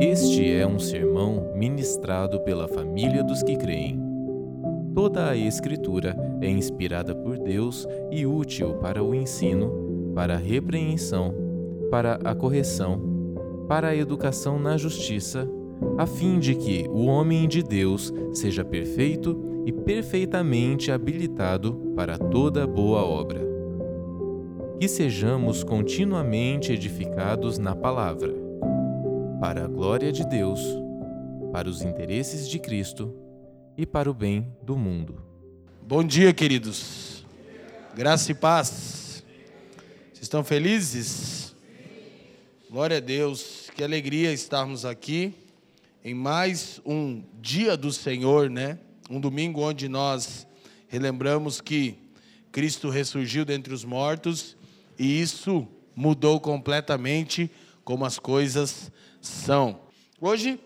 Este é um sermão ministrado pela família dos que creem. Toda a Escritura é inspirada por Deus e útil para o ensino, para a repreensão, para a correção, para a educação na justiça, a fim de que o homem de Deus seja perfeito e perfeitamente habilitado para toda boa obra. Que sejamos continuamente edificados na palavra para a glória de Deus, para os interesses de Cristo e para o bem do mundo. Bom dia, queridos. Graça e paz. Vocês estão felizes? Glória a Deus. Que alegria estarmos aqui em mais um dia do Senhor, né? Um domingo onde nós relembramos que Cristo ressurgiu dentre os mortos e isso mudou completamente como as coisas são. Hoje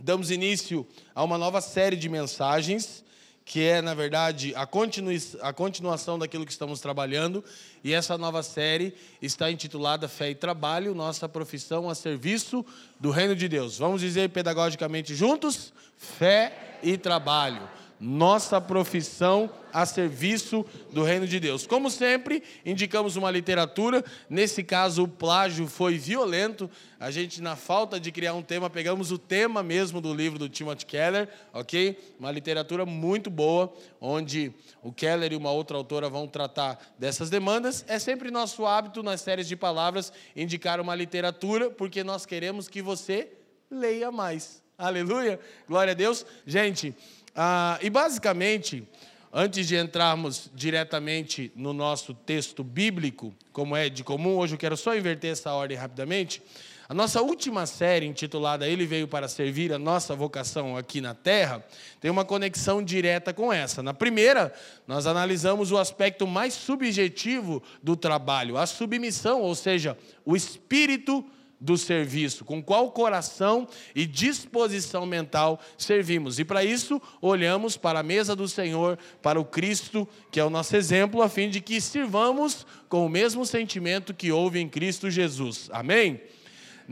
damos início a uma nova série de mensagens, que é, na verdade, a, continu a continuação daquilo que estamos trabalhando. E essa nova série está intitulada Fé e Trabalho, nossa profissão a serviço do Reino de Deus. Vamos dizer pedagogicamente juntos? Fé e Trabalho nossa profissão a serviço do reino de Deus. Como sempre, indicamos uma literatura, nesse caso o plágio foi violento. A gente, na falta de criar um tema, pegamos o tema mesmo do livro do Timothy Keller, ok? Uma literatura muito boa, onde o Keller e uma outra autora vão tratar dessas demandas. É sempre nosso hábito nas séries de palavras indicar uma literatura, porque nós queremos que você leia mais. Aleluia! Glória a Deus. Gente. Ah, e basicamente, antes de entrarmos diretamente no nosso texto bíblico, como é de comum, hoje eu quero só inverter essa ordem rapidamente. A nossa última série, intitulada Ele Veio para Servir a Nossa Vocação aqui na Terra, tem uma conexão direta com essa. Na primeira, nós analisamos o aspecto mais subjetivo do trabalho, a submissão, ou seja, o espírito do serviço, com qual coração e disposição mental servimos. E para isso, olhamos para a mesa do Senhor, para o Cristo, que é o nosso exemplo, a fim de que sirvamos com o mesmo sentimento que houve em Cristo Jesus. Amém?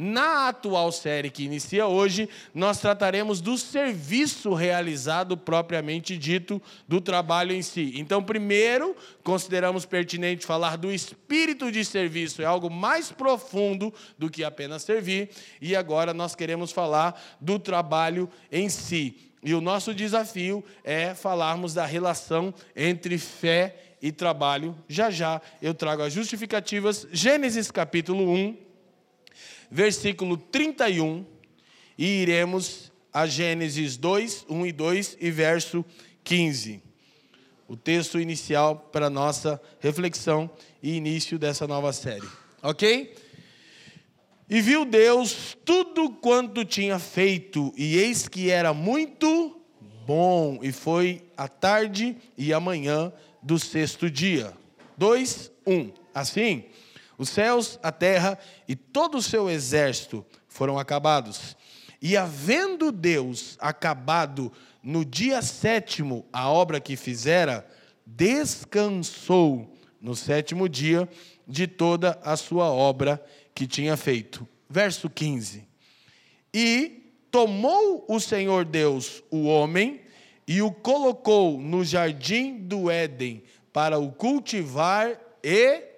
Na atual série que inicia hoje, nós trataremos do serviço realizado propriamente dito, do trabalho em si. Então, primeiro, consideramos pertinente falar do espírito de serviço, é algo mais profundo do que apenas servir, e agora nós queremos falar do trabalho em si. E o nosso desafio é falarmos da relação entre fé e trabalho. Já já eu trago as justificativas. Gênesis capítulo 1, versículo 31, e iremos a Gênesis 2, 1 e 2 e verso 15. O texto inicial para nossa reflexão e início dessa nova série. Ok? E viu Deus tudo quanto tinha feito, e eis que era muito bom, e foi a tarde e a manhã do sexto dia. 2, 1. Assim, os céus, a terra e todo o seu exército foram acabados. E havendo Deus acabado no dia sétimo a obra que fizera, descansou no sétimo dia de toda a sua obra que tinha feito. Verso 15. E tomou o Senhor Deus o homem e o colocou no jardim do Éden para o cultivar e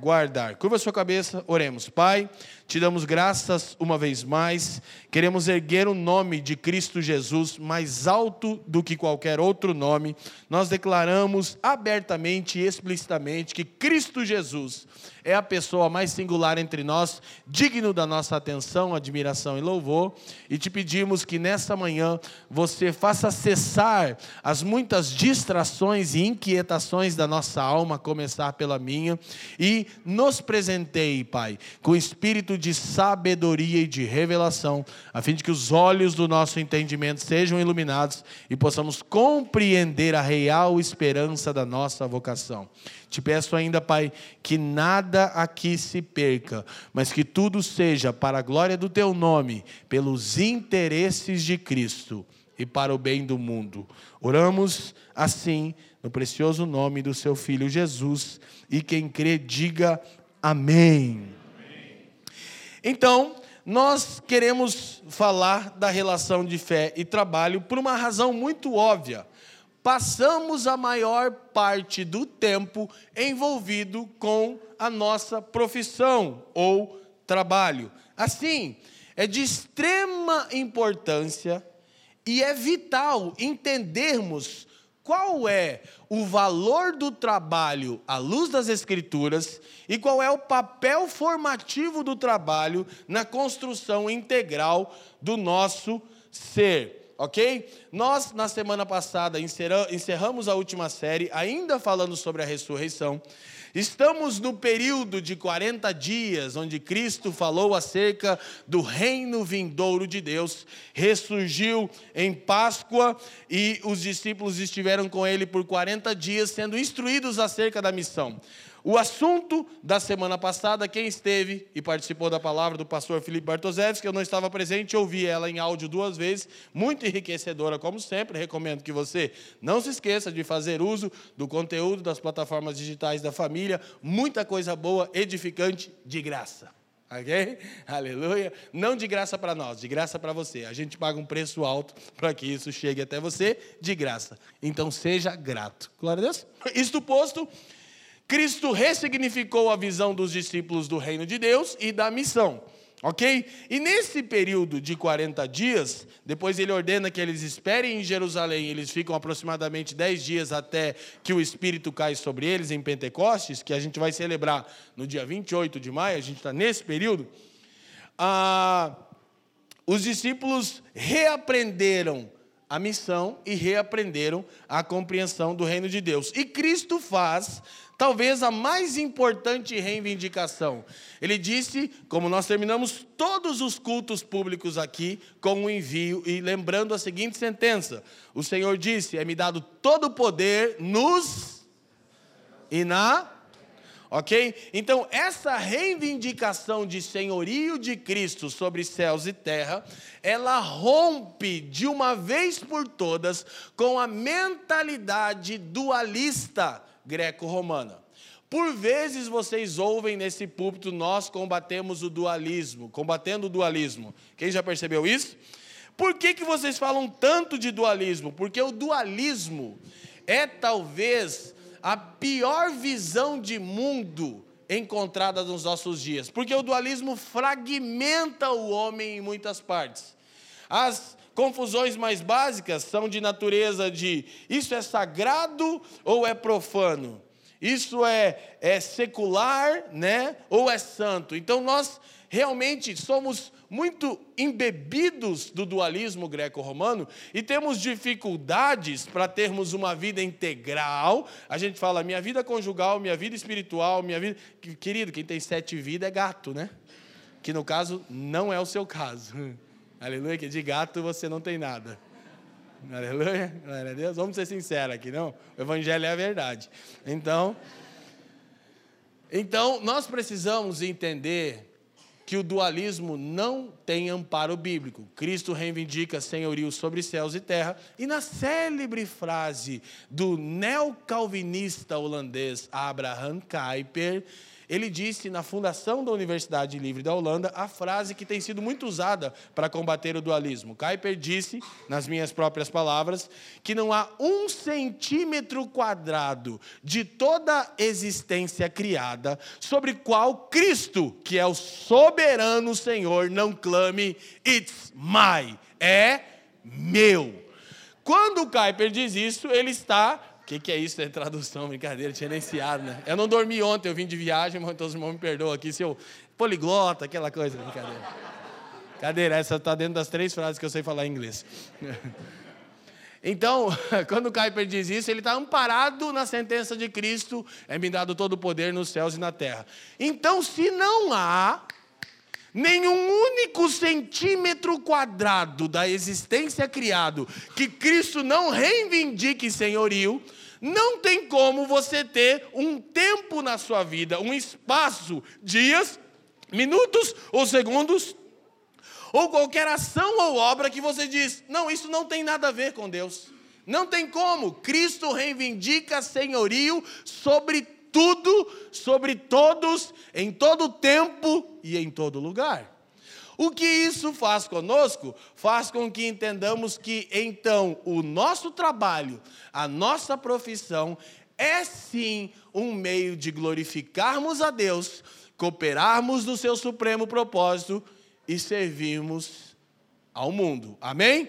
guardar. Curva sua cabeça, oremos. Pai, te damos graças uma vez mais. Queremos erguer o nome de Cristo Jesus mais alto do que qualquer outro nome. Nós declaramos abertamente e explicitamente que Cristo Jesus é a pessoa mais singular entre nós, digno da nossa atenção, admiração e louvor. E te pedimos que nessa manhã você faça cessar as muitas distrações e inquietações da nossa alma, a começar pela minha, e nos presenteie, Pai, com espírito espírito de sabedoria e de revelação, a fim de que os olhos do nosso entendimento sejam iluminados e possamos compreender a real esperança da nossa vocação. Te peço ainda, Pai, que nada aqui se perca, mas que tudo seja para a glória do teu nome, pelos interesses de Cristo e para o bem do mundo. Oramos assim, no precioso nome do seu filho Jesus, e quem crê, diga amém. Então, nós queremos falar da relação de fé e trabalho por uma razão muito óbvia. Passamos a maior parte do tempo envolvido com a nossa profissão ou trabalho. Assim, é de extrema importância e é vital entendermos qual é o valor do trabalho à luz das Escrituras e qual é o papel formativo do trabalho na construção integral do nosso ser. Ok? Nós, na semana passada, encerramos a última série, ainda falando sobre a ressurreição. Estamos no período de 40 dias, onde Cristo falou acerca do reino vindouro de Deus, ressurgiu em Páscoa e os discípulos estiveram com ele por 40 dias, sendo instruídos acerca da missão. O assunto da semana passada, quem esteve e participou da palavra do pastor Felipe Bartoszewski, eu não estava presente, ouvi ela em áudio duas vezes, muito enriquecedora, como sempre. Recomendo que você não se esqueça de fazer uso do conteúdo das plataformas digitais da família, muita coisa boa, edificante, de graça. Ok? Aleluia. Não de graça para nós, de graça para você. A gente paga um preço alto para que isso chegue até você de graça. Então seja grato. Glória a Deus. Isto posto, Cristo ressignificou a visão dos discípulos do reino de Deus e da missão. Ok? E nesse período de 40 dias, depois ele ordena que eles esperem em Jerusalém, eles ficam aproximadamente 10 dias até que o Espírito cai sobre eles em Pentecostes, que a gente vai celebrar no dia 28 de maio, a gente está nesse período. Ah, os discípulos reaprenderam a missão e reaprenderam a compreensão do reino de Deus. E Cristo faz talvez a mais importante reivindicação. Ele disse, como nós terminamos todos os cultos públicos aqui, com o envio, e lembrando a seguinte sentença: O Senhor disse: É-me dado todo o poder nos e na. Ok? Então, essa reivindicação de senhorio de Cristo sobre céus e terra, ela rompe de uma vez por todas com a mentalidade dualista greco-romana. Por vezes vocês ouvem nesse púlpito, nós combatemos o dualismo, combatendo o dualismo. Quem já percebeu isso? Por que, que vocês falam tanto de dualismo? Porque o dualismo é talvez a pior visão de mundo encontrada nos nossos dias. Porque o dualismo fragmenta o homem em muitas partes. As confusões mais básicas são de natureza de isso é sagrado ou é profano? Isso é, é secular, né? Ou é santo? Então nós realmente somos muito embebidos do dualismo greco-romano e temos dificuldades para termos uma vida integral. A gente fala minha vida conjugal, minha vida espiritual, minha vida. Querido, quem tem sete vidas é gato, né? Que no caso não é o seu caso. Aleluia, que de gato você não tem nada. Aleluia, glória a Deus. Vamos ser sinceros aqui, não? O Evangelho é a verdade. Então, então nós precisamos entender que o dualismo não tem amparo bíblico. Cristo reivindica senhorio sobre céus e terra, e na célebre frase do neocalvinista holandês Abraham Kuyper, ele disse na fundação da Universidade Livre da Holanda a frase que tem sido muito usada para combater o dualismo. Kuyper disse, nas minhas próprias palavras, que não há um centímetro quadrado de toda a existência criada sobre qual Cristo, que é o soberano Senhor, não clame It's my, é meu. Quando Kuyper diz isso, ele está o que, que, é isso? É tradução, brincadeira, tinha iniciado, né? Eu não dormi ontem, eu vim de viagem, mas todos os irmãos me perdoam aqui, seu poliglota, aquela coisa, brincadeira. Cadeira, essa está dentro das três frases que eu sei falar em inglês. Então, quando Kuyper diz isso, ele está amparado na sentença de Cristo, é-me dado todo o poder nos céus e na terra. Então, se não há nenhum único centímetro quadrado da existência criado que Cristo não reivindique senhorio, não tem como você ter um tempo na sua vida, um espaço, dias, minutos ou segundos, ou qualquer ação ou obra que você diz: não, isso não tem nada a ver com Deus. Não tem como. Cristo reivindica senhorio sobre tudo, sobre todos, em todo tempo e em todo lugar. O que isso faz conosco? Faz com que entendamos que então o nosso trabalho, a nossa profissão, é sim um meio de glorificarmos a Deus, cooperarmos no seu supremo propósito e servirmos ao mundo. Amém?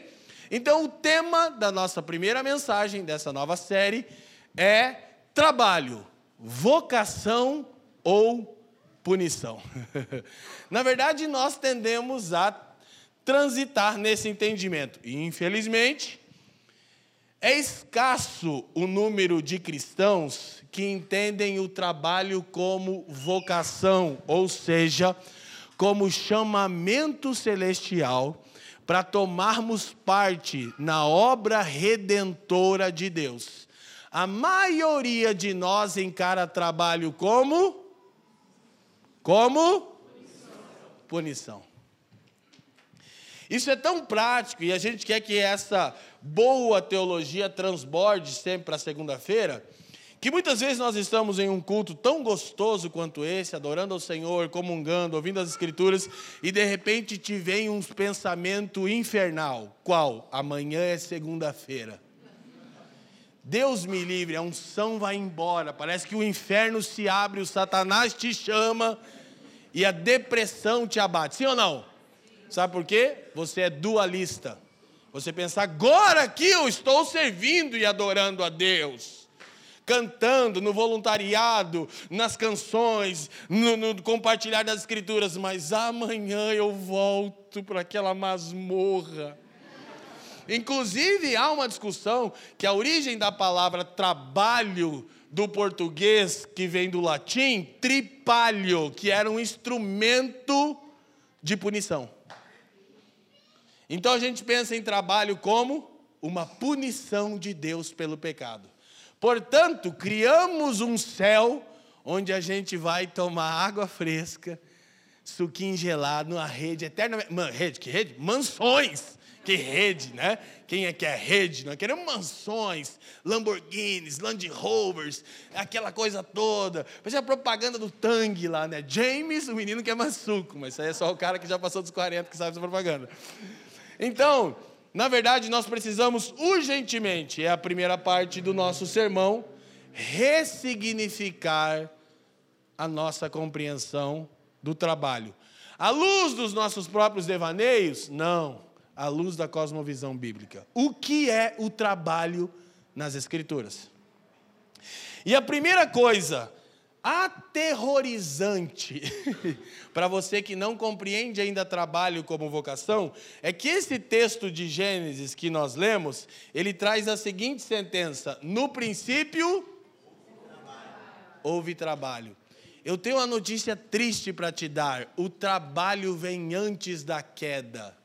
Então, o tema da nossa primeira mensagem dessa nova série é trabalho, vocação ou punição. Na verdade, nós tendemos a transitar nesse entendimento. E, infelizmente, é escasso o número de cristãos que entendem o trabalho como vocação, ou seja, como chamamento celestial para tomarmos parte na obra redentora de Deus. A maioria de nós encara trabalho como como? Punição. Punição. Isso é tão prático e a gente quer que essa boa teologia transborde sempre para segunda-feira, que muitas vezes nós estamos em um culto tão gostoso quanto esse, adorando ao Senhor, comungando, ouvindo as Escrituras, e de repente te vem um pensamento infernal. Qual? Amanhã é segunda-feira. Deus me livre, a unção vai embora. Parece que o inferno se abre, o Satanás te chama e a depressão te abate. Sim ou não? Sabe por quê? Você é dualista. Você pensa, agora que eu estou servindo e adorando a Deus. Cantando no voluntariado, nas canções, no, no compartilhar das escrituras, mas amanhã eu volto para aquela masmorra Inclusive, há uma discussão que a origem da palavra trabalho do português, que vem do latim, tripalho, que era um instrumento de punição. Então a gente pensa em trabalho como uma punição de Deus pelo pecado. Portanto, criamos um céu onde a gente vai tomar água fresca, suquinho gelado, numa rede eterna. Rede, que rede? Mansões que rede, né? Quem é que é rede? Nós queremos mansões, Lamborghinis, Land Rovers, aquela coisa toda. Parece a propaganda do Tang lá, né? James, o menino que é maçuco, mas isso aí é só o cara que já passou dos 40 que sabe essa propaganda. Então, na verdade, nós precisamos urgentemente, é a primeira parte do nosso sermão, ressignificar a nossa compreensão do trabalho. À luz dos nossos próprios devaneios? Não à luz da cosmovisão bíblica. O que é o trabalho nas Escrituras? E a primeira coisa aterrorizante para você que não compreende ainda trabalho como vocação é que esse texto de Gênesis que nós lemos, ele traz a seguinte sentença: no princípio houve trabalho. Eu tenho uma notícia triste para te dar: o trabalho vem antes da queda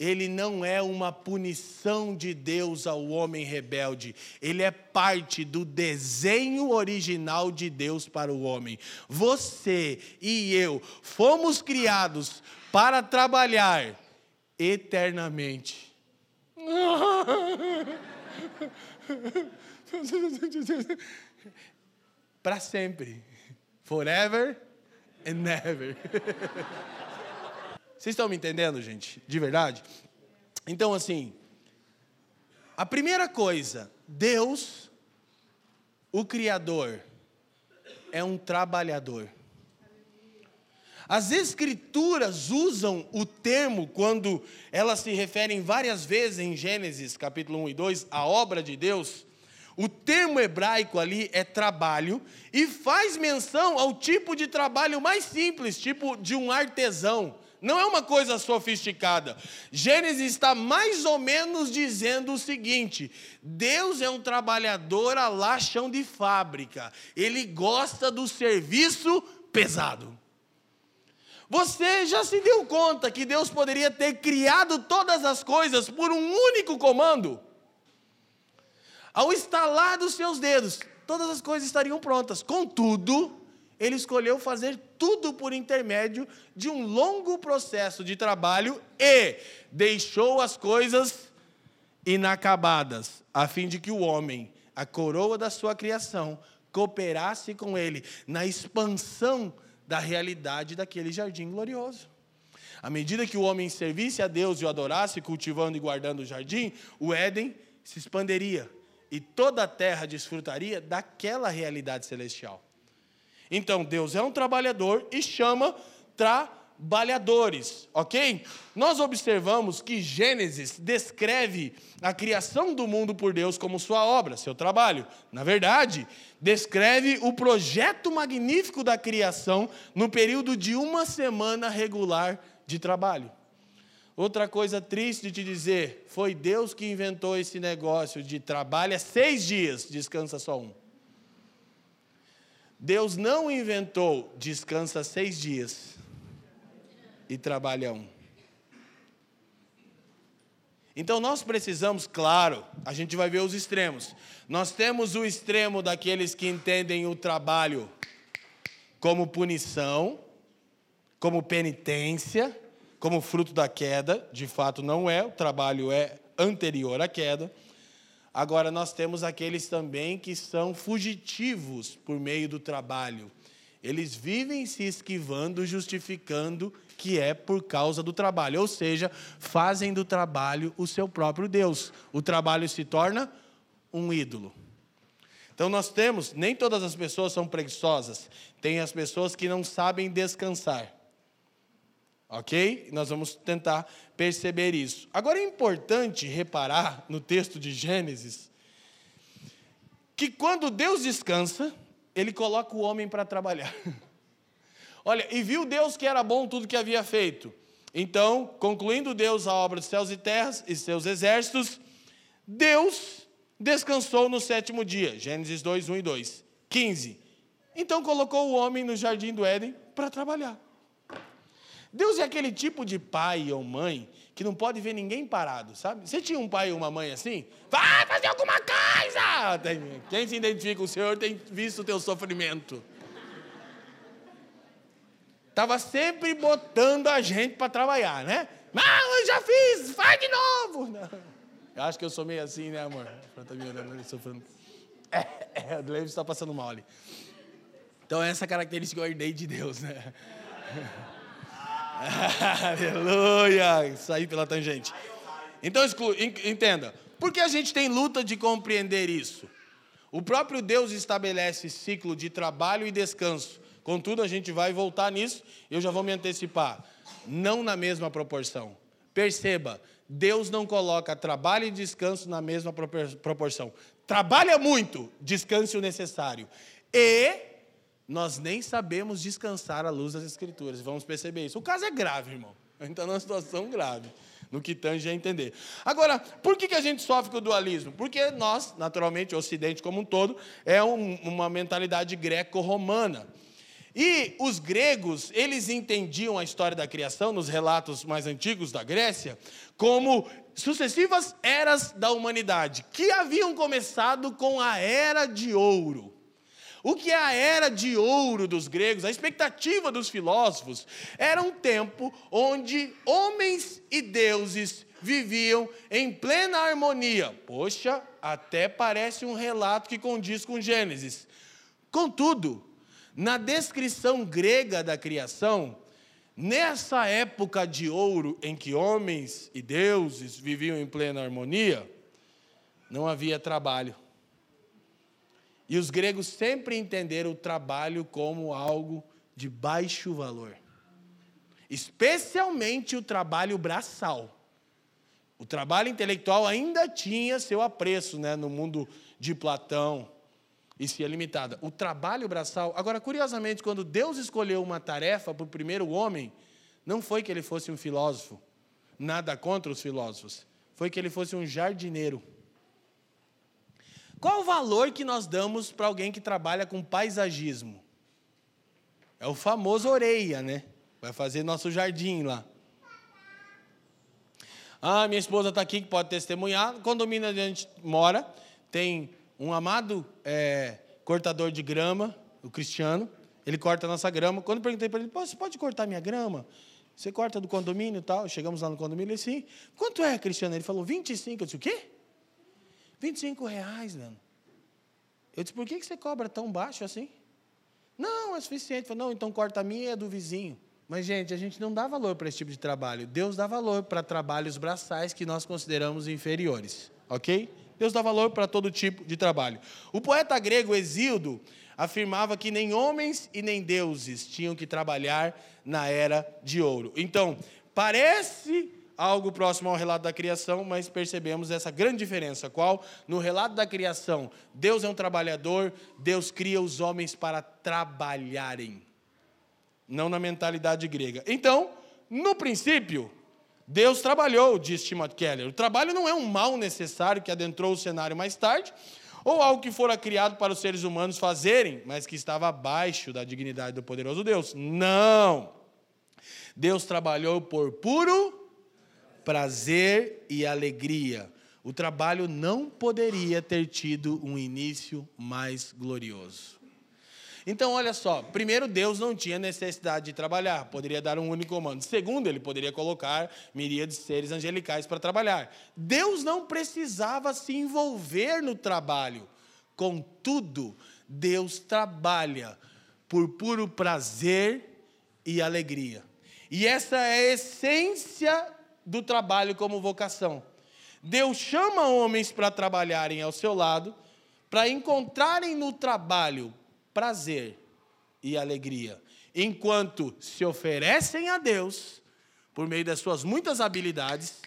ele não é uma punição de Deus ao homem rebelde, ele é parte do desenho original de Deus para o homem. Você e eu fomos criados para trabalhar eternamente. para sempre. Forever and never. Vocês estão me entendendo, gente? De verdade? Então, assim, a primeira coisa, Deus, o Criador, é um trabalhador. As Escrituras usam o termo, quando elas se referem várias vezes em Gênesis, capítulo 1 e 2, a obra de Deus, o termo hebraico ali é trabalho e faz menção ao tipo de trabalho mais simples, tipo de um artesão. Não é uma coisa sofisticada. Gênesis está mais ou menos dizendo o seguinte: Deus é um trabalhador a lá chão de fábrica. Ele gosta do serviço pesado. Você já se deu conta que Deus poderia ter criado todas as coisas por um único comando? Ao estalar dos seus dedos, todas as coisas estariam prontas. Contudo, ele escolheu fazer tudo por intermédio de um longo processo de trabalho e deixou as coisas inacabadas, a fim de que o homem, a coroa da sua criação, cooperasse com ele na expansão da realidade daquele jardim glorioso. À medida que o homem servisse a Deus e o adorasse, cultivando e guardando o jardim, o Éden se expanderia e toda a terra desfrutaria daquela realidade celestial. Então, Deus é um trabalhador e chama trabalhadores, ok? Nós observamos que Gênesis descreve a criação do mundo por Deus como sua obra, seu trabalho. Na verdade, descreve o projeto magnífico da criação no período de uma semana regular de trabalho. Outra coisa triste de dizer, foi Deus que inventou esse negócio de trabalho é seis dias, descansa só um. Deus não inventou descansa seis dias e trabalha um. Então nós precisamos, claro, a gente vai ver os extremos. Nós temos o extremo daqueles que entendem o trabalho como punição, como penitência, como fruto da queda, de fato não é, o trabalho é anterior à queda. Agora, nós temos aqueles também que são fugitivos por meio do trabalho. Eles vivem se esquivando, justificando que é por causa do trabalho, ou seja, fazem do trabalho o seu próprio Deus. O trabalho se torna um ídolo. Então nós temos, nem todas as pessoas são preguiçosas, tem as pessoas que não sabem descansar. Ok? Nós vamos tentar perceber isso. Agora é importante reparar no texto de Gênesis que quando Deus descansa, ele coloca o homem para trabalhar. Olha, e viu Deus que era bom tudo que havia feito. Então, concluindo Deus a obra dos céus e terras e seus exércitos, Deus descansou no sétimo dia. Gênesis 2, 1 e 2. 15. Então colocou o homem no jardim do Éden para trabalhar. Deus é aquele tipo de pai ou mãe que não pode ver ninguém parado, sabe? Você tinha um pai ou uma mãe assim? Vai fazer alguma coisa! Quem se identifica o Senhor tem visto o teu sofrimento. Estava sempre botando a gente para trabalhar, né? Ah, eu já fiz, faz de novo! Não. Eu acho que eu sou meio assim, né, amor? Tá me olhando, sofrendo. É, é, o Levi está passando mal ali. Então, essa característica eu herdei de Deus, né? Aleluia! Saí pela tangente. Então, entenda. Por que a gente tem luta de compreender isso? O próprio Deus estabelece ciclo de trabalho e descanso. Contudo, a gente vai voltar nisso, eu já vou me antecipar. Não na mesma proporção. Perceba, Deus não coloca trabalho e descanso na mesma proporção. Trabalha muito, descanse o necessário. E nós nem sabemos descansar à luz das Escrituras. Vamos perceber isso. O caso é grave, irmão. A gente está numa situação grave, no que tange a entender. Agora, por que, que a gente sofre com o dualismo? Porque nós, naturalmente, o Ocidente como um todo, é um, uma mentalidade greco-romana. E os gregos, eles entendiam a história da criação, nos relatos mais antigos da Grécia, como sucessivas eras da humanidade, que haviam começado com a era de ouro. O que é a era de ouro dos gregos, a expectativa dos filósofos, era um tempo onde homens e deuses viviam em plena harmonia. Poxa, até parece um relato que condiz com Gênesis. Contudo, na descrição grega da criação, nessa época de ouro em que homens e deuses viviam em plena harmonia, não havia trabalho. E os gregos sempre entenderam o trabalho como algo de baixo valor. Especialmente o trabalho braçal. O trabalho intelectual ainda tinha seu apreço né, no mundo de Platão e se é limitada. O trabalho braçal. Agora, curiosamente, quando Deus escolheu uma tarefa para o primeiro homem, não foi que ele fosse um filósofo, nada contra os filósofos, foi que ele fosse um jardineiro. Qual o valor que nós damos para alguém que trabalha com paisagismo? É o famoso orelha, né? Vai fazer nosso jardim lá. Ah, minha esposa está aqui que pode testemunhar. Condomínio onde a gente mora, tem um amado é, cortador de grama, o Cristiano. Ele corta a nossa grama. Quando eu perguntei para ele, você pode cortar minha grama? Você corta do condomínio e tal? Chegamos lá no condomínio, ele sim. Quanto é, Cristiano? Ele falou, 25. Eu disse, o quê? 25 reais, mano. Eu disse, por que você cobra tão baixo assim? Não, é suficiente. Falei, não, então corta a minha e a do vizinho. Mas, gente, a gente não dá valor para esse tipo de trabalho. Deus dá valor para trabalhos braçais que nós consideramos inferiores. Ok? Deus dá valor para todo tipo de trabalho. O poeta grego Exildo afirmava que nem homens e nem deuses tinham que trabalhar na era de ouro. Então, parece algo próximo ao relato da criação, mas percebemos essa grande diferença. Qual? No relato da criação, Deus é um trabalhador, Deus cria os homens para trabalharem não na mentalidade grega. Então, no princípio, Deus trabalhou, diz Timothy Keller. O trabalho não é um mal necessário que adentrou o cenário mais tarde, ou algo que fora criado para os seres humanos fazerem, mas que estava abaixo da dignidade do poderoso Deus. Não! Deus trabalhou por puro prazer e alegria. O trabalho não poderia ter tido um início mais glorioso. Então, olha só: primeiro, Deus não tinha necessidade de trabalhar, poderia dar um único comando. Segundo, ele poderia colocar miríades de seres angelicais para trabalhar. Deus não precisava se envolver no trabalho. Contudo, Deus trabalha por puro prazer e alegria. E essa é a essência do trabalho como vocação. Deus chama homens para trabalharem ao seu lado, para encontrarem no trabalho prazer e alegria, enquanto se oferecem a Deus por meio das suas muitas habilidades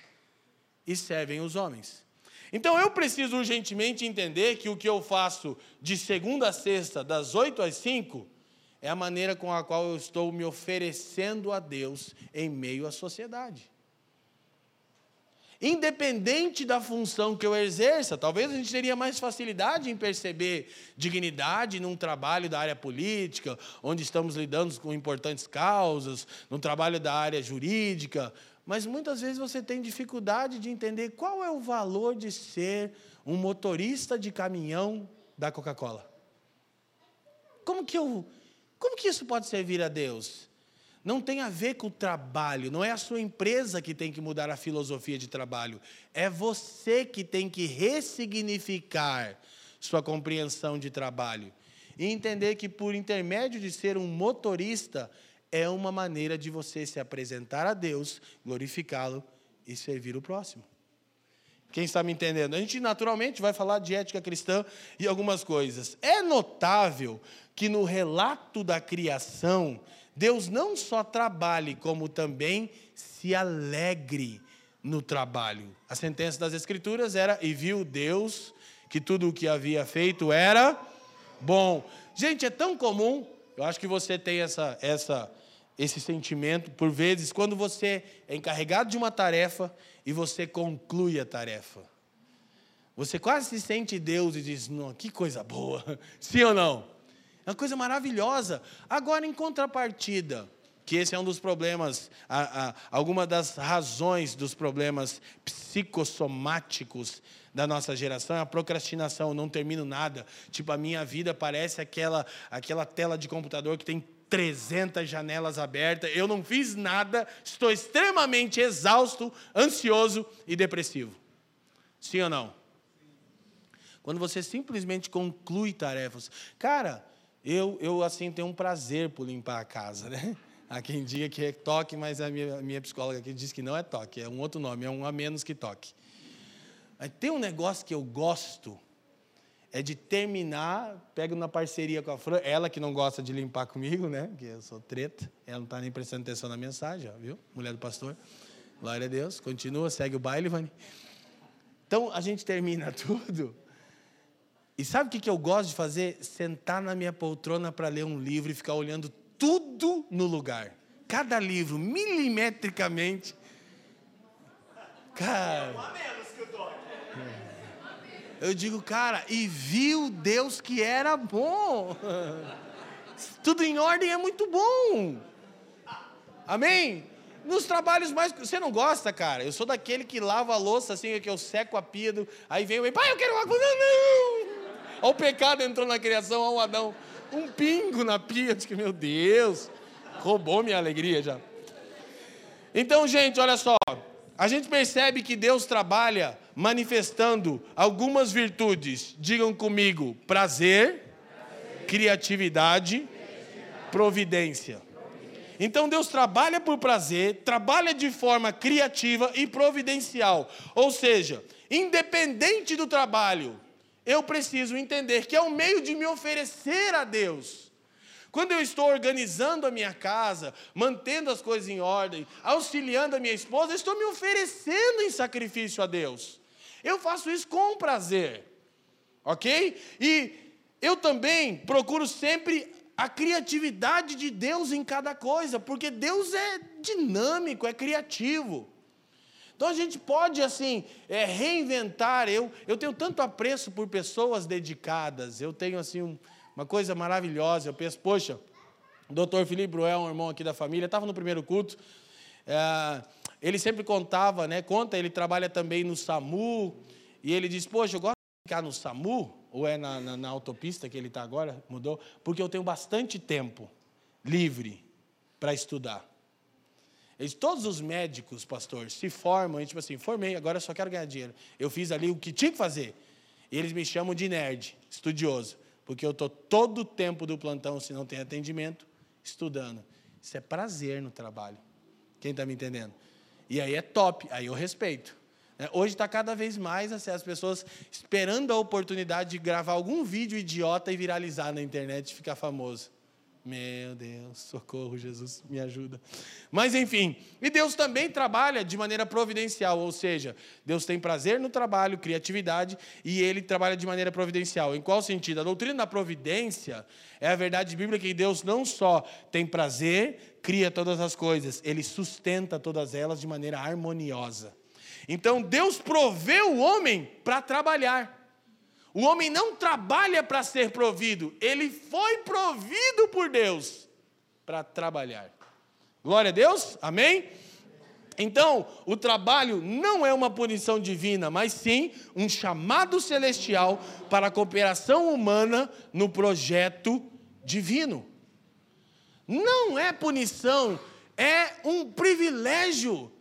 e servem os homens. Então eu preciso urgentemente entender que o que eu faço de segunda a sexta, das oito às cinco, é a maneira com a qual eu estou me oferecendo a Deus em meio à sociedade independente da função que eu exerça. Talvez a gente teria mais facilidade em perceber dignidade num trabalho da área política, onde estamos lidando com importantes causas, no trabalho da área jurídica, mas muitas vezes você tem dificuldade de entender qual é o valor de ser um motorista de caminhão da Coca-Cola. Como que eu, como que isso pode servir a Deus? Não tem a ver com o trabalho, não é a sua empresa que tem que mudar a filosofia de trabalho, é você que tem que ressignificar sua compreensão de trabalho e entender que, por intermédio de ser um motorista, é uma maneira de você se apresentar a Deus, glorificá-lo e servir o próximo. Quem está me entendendo? A gente naturalmente vai falar de ética cristã e algumas coisas. É notável que no relato da criação, Deus não só trabalhe, como também se alegre no trabalho. A sentença das Escrituras era: e viu Deus que tudo o que havia feito era bom. Gente, é tão comum, eu acho que você tem essa, essa, esse sentimento, por vezes, quando você é encarregado de uma tarefa e você conclui a tarefa. Você quase se sente Deus e diz: não, que coisa boa. Sim ou não? É uma coisa maravilhosa. Agora, em contrapartida, que esse é um dos problemas, a, a, alguma das razões dos problemas psicossomáticos da nossa geração é a procrastinação, eu não termino nada. Tipo, a minha vida parece aquela, aquela tela de computador que tem 300 janelas abertas, eu não fiz nada, estou extremamente exausto, ansioso e depressivo. Sim ou não? Quando você simplesmente conclui tarefas. Cara, eu, eu assim, tenho um prazer por limpar a casa, né? Há quem diga que é toque, mas a minha, a minha psicóloga aqui diz que não é toque, é um outro nome, é um a menos que toque. Mas tem um negócio que eu gosto, é de terminar, pego na parceria com a Fran, ela que não gosta de limpar comigo, né? Que eu sou treta, ela não está nem prestando atenção na mensagem, viu? Mulher do pastor. Glória a Deus, continua, segue o baile, Vani. Então a gente termina tudo e sabe o que eu gosto de fazer? Sentar na minha poltrona para ler um livro e ficar olhando tudo no lugar. Cada livro, milimetricamente. Cara. Eu digo, cara, e viu Deus que era bom. Tudo em ordem é muito bom. Amém? Nos trabalhos mais. Você não gosta, cara? Eu sou daquele que lava a louça assim, que eu seco a pia. Do... Aí vem o pai, eu quero água. Não, não. Olha o pecado entrou na criação, olha o Adão. Um pingo na pia. Diz que, meu Deus, roubou minha alegria já. Então, gente, olha só. A gente percebe que Deus trabalha manifestando algumas virtudes. Digam comigo: prazer, prazer. criatividade, criatividade. providência. Então Deus trabalha por prazer, trabalha de forma criativa e providencial. Ou seja, independente do trabalho, eu preciso entender que é um meio de me oferecer a Deus. Quando eu estou organizando a minha casa, mantendo as coisas em ordem, auxiliando a minha esposa, eu estou me oferecendo em sacrifício a Deus. Eu faço isso com prazer, ok? E eu também procuro sempre a criatividade de Deus em cada coisa, porque Deus é dinâmico, é criativo. Então a gente pode, assim, é, reinventar. Eu, eu tenho tanto apreço por pessoas dedicadas, eu tenho, assim, um, uma coisa maravilhosa. Eu penso, poxa, o doutor Felipe Bruel, um irmão aqui da família, estava no primeiro culto. É, ele sempre contava, né? Conta, ele trabalha também no SAMU. E ele diz, poxa, eu gosto de ficar no SAMU, ou é na, na, na autopista que ele está agora, mudou, porque eu tenho bastante tempo livre para estudar. Eles, todos os médicos, pastor, se formam e tipo assim, formei, agora só quero ganhar dinheiro. Eu fiz ali o que tinha que fazer. E eles me chamam de nerd, estudioso, porque eu estou todo o tempo do plantão, se não tem atendimento, estudando. Isso é prazer no trabalho. Quem está me entendendo? E aí é top, aí eu respeito. É, hoje está cada vez mais assim, as pessoas esperando a oportunidade de gravar algum vídeo idiota e viralizar na internet e ficar famoso. Meu Deus, socorro, Jesus, me ajuda. Mas enfim, e Deus também trabalha de maneira providencial, ou seja, Deus tem prazer no trabalho, criatividade, e Ele trabalha de maneira providencial. Em qual sentido? A doutrina da providência é a verdade bíblica que Deus não só tem prazer, cria todas as coisas, Ele sustenta todas elas de maneira harmoniosa. Então Deus proveu o homem para trabalhar. O homem não trabalha para ser provido, ele foi provido por Deus para trabalhar. Glória a Deus, amém? Então, o trabalho não é uma punição divina, mas sim um chamado celestial para a cooperação humana no projeto divino. Não é punição, é um privilégio.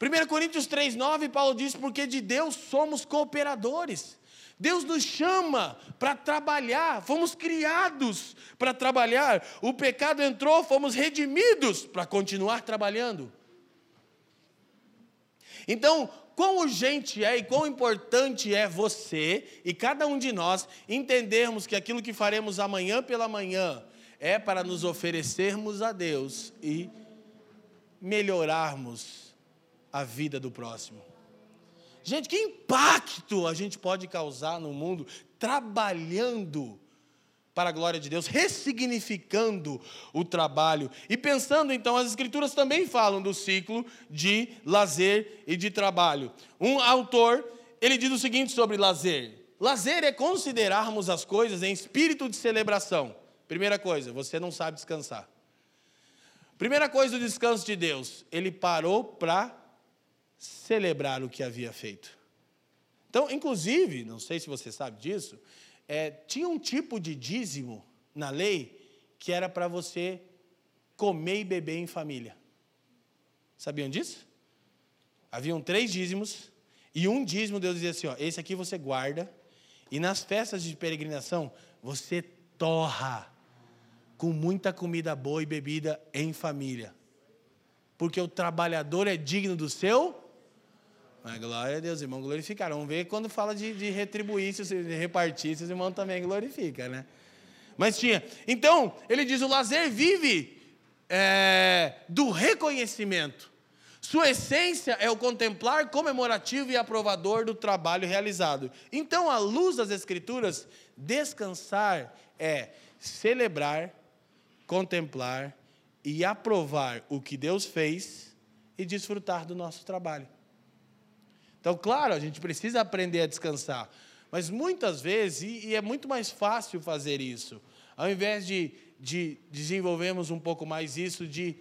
1 Coríntios 3,9, Paulo diz: porque de Deus somos cooperadores. Deus nos chama para trabalhar, fomos criados para trabalhar. O pecado entrou, fomos redimidos para continuar trabalhando. Então, quão urgente é e quão importante é você e cada um de nós entendermos que aquilo que faremos amanhã pela manhã é para nos oferecermos a Deus e melhorarmos a vida do próximo. Gente, que impacto a gente pode causar no mundo trabalhando para a glória de Deus, ressignificando o trabalho. E pensando então, as Escrituras também falam do ciclo de lazer e de trabalho. Um autor, ele diz o seguinte sobre lazer: lazer é considerarmos as coisas em espírito de celebração. Primeira coisa, você não sabe descansar. Primeira coisa do descanso de Deus, ele parou para celebrar o que havia feito. Então, inclusive, não sei se você sabe disso, é, tinha um tipo de dízimo na lei que era para você comer e beber em família. Sabiam disso? Haviam três dízimos, e um dízimo Deus dizia assim: ó, esse aqui você guarda, e nas festas de peregrinação você torra com muita comida boa e bebida em família. Porque o trabalhador é digno do seu mas glória a Deus, irmão, glorificar. Vamos ver quando fala de, de retribuir, se de repartir, se os irmãos também glorifica, né? Mas tinha. Então, ele diz: o lazer vive é, do reconhecimento. Sua essência é o contemplar comemorativo e aprovador do trabalho realizado. Então, à luz das Escrituras, descansar é celebrar, contemplar e aprovar o que Deus fez e desfrutar do nosso trabalho. Então, claro, a gente precisa aprender a descansar. Mas muitas vezes, e, e é muito mais fácil fazer isso, ao invés de, de desenvolvermos um pouco mais isso, de,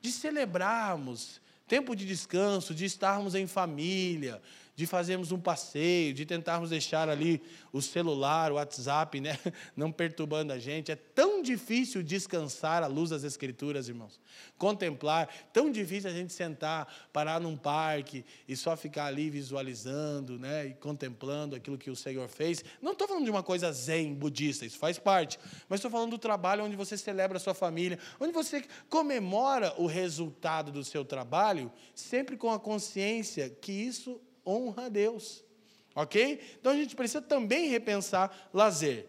de celebrarmos tempo de descanso, de estarmos em família, de fazermos um passeio, de tentarmos deixar ali o celular, o WhatsApp, né, não perturbando a gente. É tão difícil descansar à luz das Escrituras, irmãos. Contemplar, tão difícil a gente sentar, parar num parque e só ficar ali visualizando, né, e contemplando aquilo que o Senhor fez. Não estou falando de uma coisa zen, budista, isso faz parte, mas estou falando do trabalho onde você celebra a sua família, onde você comemora o resultado do seu trabalho, sempre com a consciência que isso honra a Deus. Ok? Então a gente precisa também repensar lazer.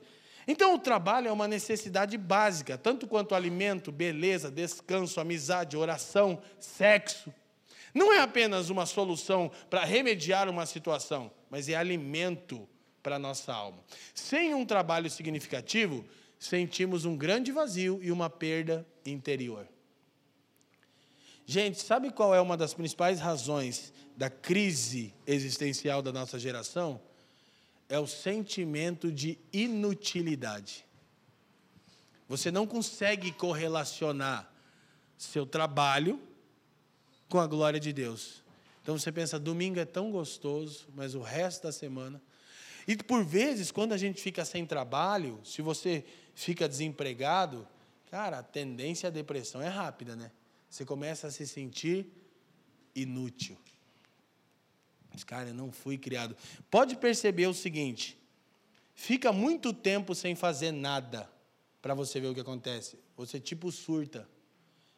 Então o trabalho é uma necessidade básica, tanto quanto alimento, beleza, descanso, amizade, oração, sexo. Não é apenas uma solução para remediar uma situação, mas é alimento para a nossa alma. Sem um trabalho significativo, sentimos um grande vazio e uma perda interior. Gente, sabe qual é uma das principais razões da crise existencial da nossa geração é o sentimento de inutilidade. Você não consegue correlacionar seu trabalho com a glória de Deus. Então você pensa, domingo é tão gostoso, mas o resto da semana. E por vezes, quando a gente fica sem trabalho, se você fica desempregado, cara, a tendência à depressão é rápida, né? Você começa a se sentir inútil. Mas, cara, eu não fui criado. Pode perceber o seguinte: fica muito tempo sem fazer nada para você ver o que acontece. Você tipo surta,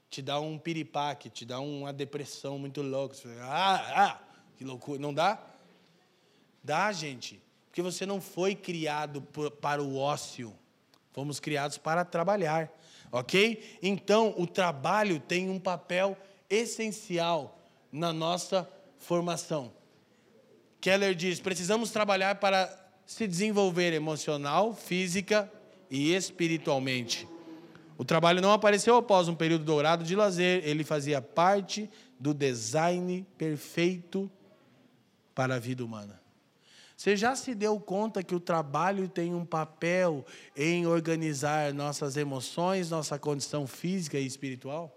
te dá um piripaque, te dá uma depressão muito louca. Você fala, ah, ah, que loucura. Não dá? Dá, gente. Porque você não foi criado para o ócio. Fomos criados para trabalhar. Ok? Então, o trabalho tem um papel essencial na nossa formação. Keller diz: precisamos trabalhar para se desenvolver emocional, física e espiritualmente. O trabalho não apareceu após um período dourado de lazer, ele fazia parte do design perfeito para a vida humana. Você já se deu conta que o trabalho tem um papel em organizar nossas emoções, nossa condição física e espiritual?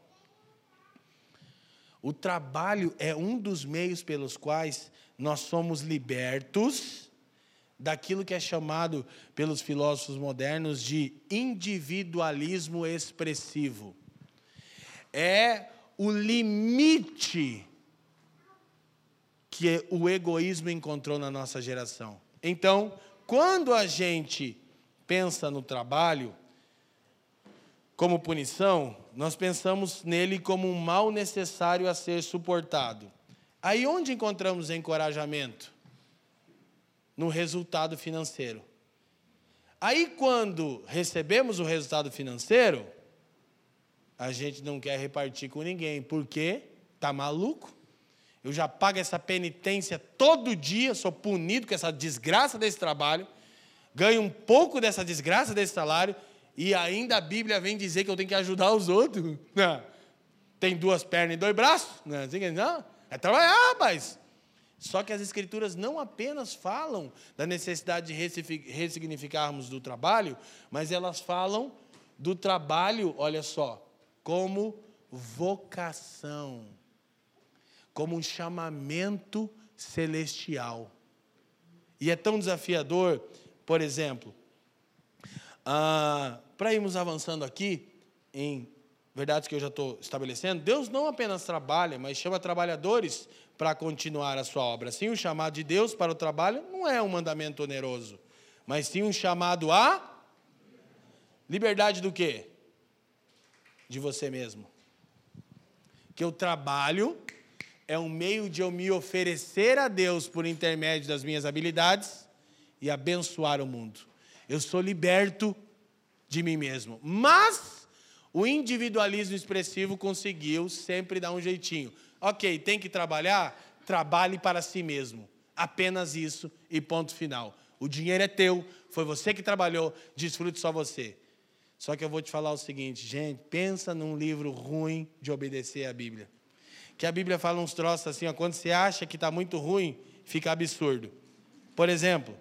O trabalho é um dos meios pelos quais nós somos libertos daquilo que é chamado pelos filósofos modernos de individualismo expressivo. É o limite que o egoísmo encontrou na nossa geração. Então, quando a gente pensa no trabalho como punição, nós pensamos nele como um mal necessário a ser suportado. Aí onde encontramos encorajamento? No resultado financeiro. Aí quando recebemos o resultado financeiro, a gente não quer repartir com ninguém, porque tá maluco? Eu já pago essa penitência todo dia, sou punido com essa desgraça desse trabalho, ganho um pouco dessa desgraça desse salário, e ainda a Bíblia vem dizer que eu tenho que ajudar os outros. Não. Tem duas pernas e dois braços? Não, assim não. É trabalhar, rapaz. Só que as Escrituras não apenas falam da necessidade de ressignificarmos do trabalho, mas elas falam do trabalho, olha só, como vocação, como um chamamento celestial. E é tão desafiador, por exemplo, ah, para irmos avançando aqui em verdades que eu já estou estabelecendo, Deus não apenas trabalha, mas chama trabalhadores para continuar a sua obra. Sim, o chamado de Deus para o trabalho não é um mandamento oneroso, mas sim um chamado a liberdade do quê? De você mesmo. Que o trabalho é um meio de eu me oferecer a Deus por intermédio das minhas habilidades e abençoar o mundo. Eu sou liberto de mim mesmo. Mas o individualismo expressivo conseguiu sempre dar um jeitinho. Ok, tem que trabalhar? Trabalhe para si mesmo. Apenas isso e ponto final. O dinheiro é teu, foi você que trabalhou, desfrute só você. Só que eu vou te falar o seguinte, gente, pensa num livro ruim de obedecer à Bíblia. Que a Bíblia fala uns troços assim, ó, quando você acha que está muito ruim, fica absurdo. Por exemplo,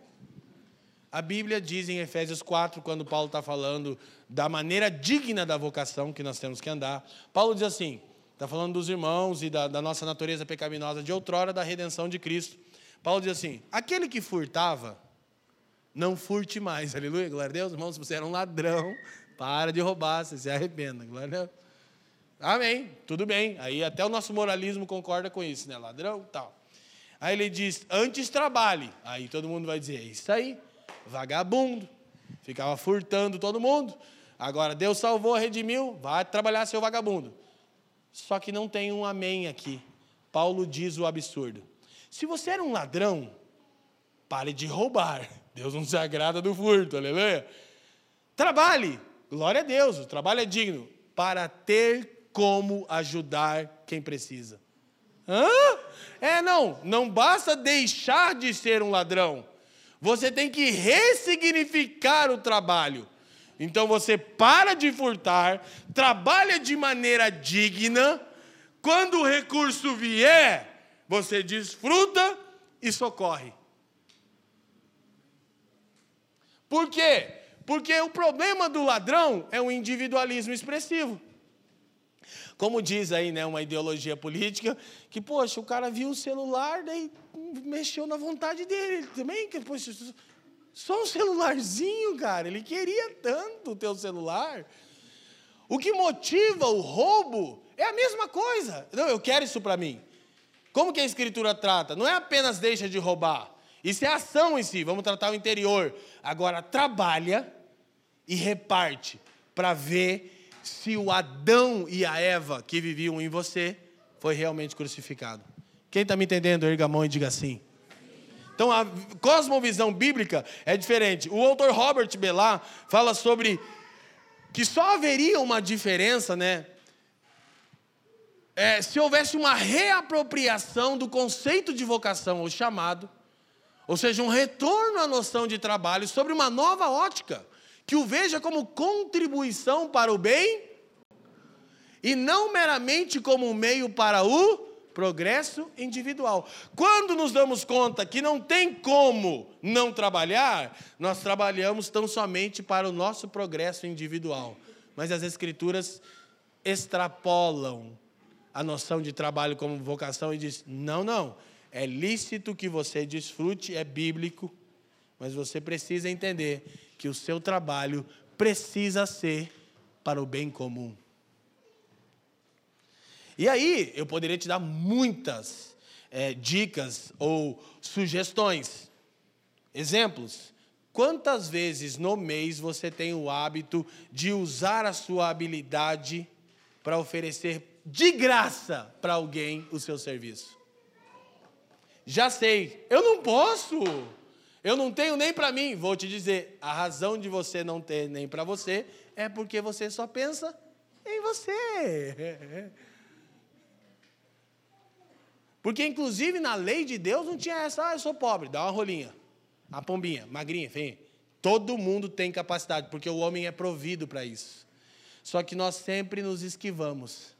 a Bíblia diz em Efésios 4, quando Paulo está falando da maneira digna da vocação que nós temos que andar, Paulo diz assim: está falando dos irmãos e da, da nossa natureza pecaminosa de outrora, da redenção de Cristo. Paulo diz assim: aquele que furtava, não furte mais. Aleluia, glória a Deus. Irmão, se você era um ladrão, para de roubar, você se arrependa. Glória a Deus. Amém, tudo bem. Aí até o nosso moralismo concorda com isso, né? Ladrão tal. Aí ele diz: antes trabalhe. Aí todo mundo vai dizer: é isso aí, vagabundo. Ficava furtando todo mundo. Agora Deus salvou, redimiu, vai trabalhar seu vagabundo. Só que não tem um amém aqui. Paulo diz o absurdo. Se você era um ladrão, pare de roubar. Deus não se agrada do furto, aleluia. Trabalhe, glória a Deus, o trabalho é digno, para ter como ajudar quem precisa. Hã? É, não, não basta deixar de ser um ladrão. Você tem que ressignificar o trabalho. Então você para de furtar, trabalha de maneira digna. Quando o recurso vier, você desfruta e socorre. Por quê? Porque o problema do ladrão é o individualismo expressivo. Como diz aí, né, uma ideologia política, que, poxa, o cara viu o celular, daí mexeu na vontade dele. também, que, poxa, só um celularzinho, cara. Ele queria tanto o teu celular. O que motiva o roubo é a mesma coisa. Não, eu quero isso para mim. Como que a escritura trata? Não é apenas deixa de roubar. Isso é ação em si. Vamos tratar o interior. Agora trabalha e reparte para ver se o Adão e a Eva que viviam em você foi realmente crucificado. Quem está me entendendo, erga a mão e diga assim. Então, a cosmovisão bíblica é diferente. O autor Robert Bellar fala sobre que só haveria uma diferença, né? É, se houvesse uma reapropriação do conceito de vocação ou chamado, ou seja, um retorno à noção de trabalho sobre uma nova ótica que o veja como contribuição para o bem e não meramente como um meio para o progresso individual. Quando nos damos conta que não tem como não trabalhar, nós trabalhamos tão somente para o nosso progresso individual. Mas as Escrituras extrapolam a noção de trabalho como vocação e diz: não, não, é lícito que você desfrute, é bíblico, mas você precisa entender que o seu trabalho precisa ser para o bem comum. E aí, eu poderia te dar muitas é, dicas ou sugestões. Exemplos. Quantas vezes no mês você tem o hábito de usar a sua habilidade para oferecer de graça para alguém o seu serviço? Já sei, eu não posso. Eu não tenho nem para mim. Vou te dizer, a razão de você não ter nem para você é porque você só pensa em você. Porque, inclusive, na lei de Deus não tinha essa, ah, eu sou pobre, dá uma rolinha. A pombinha, magrinha, enfim. Todo mundo tem capacidade, porque o homem é provido para isso. Só que nós sempre nos esquivamos.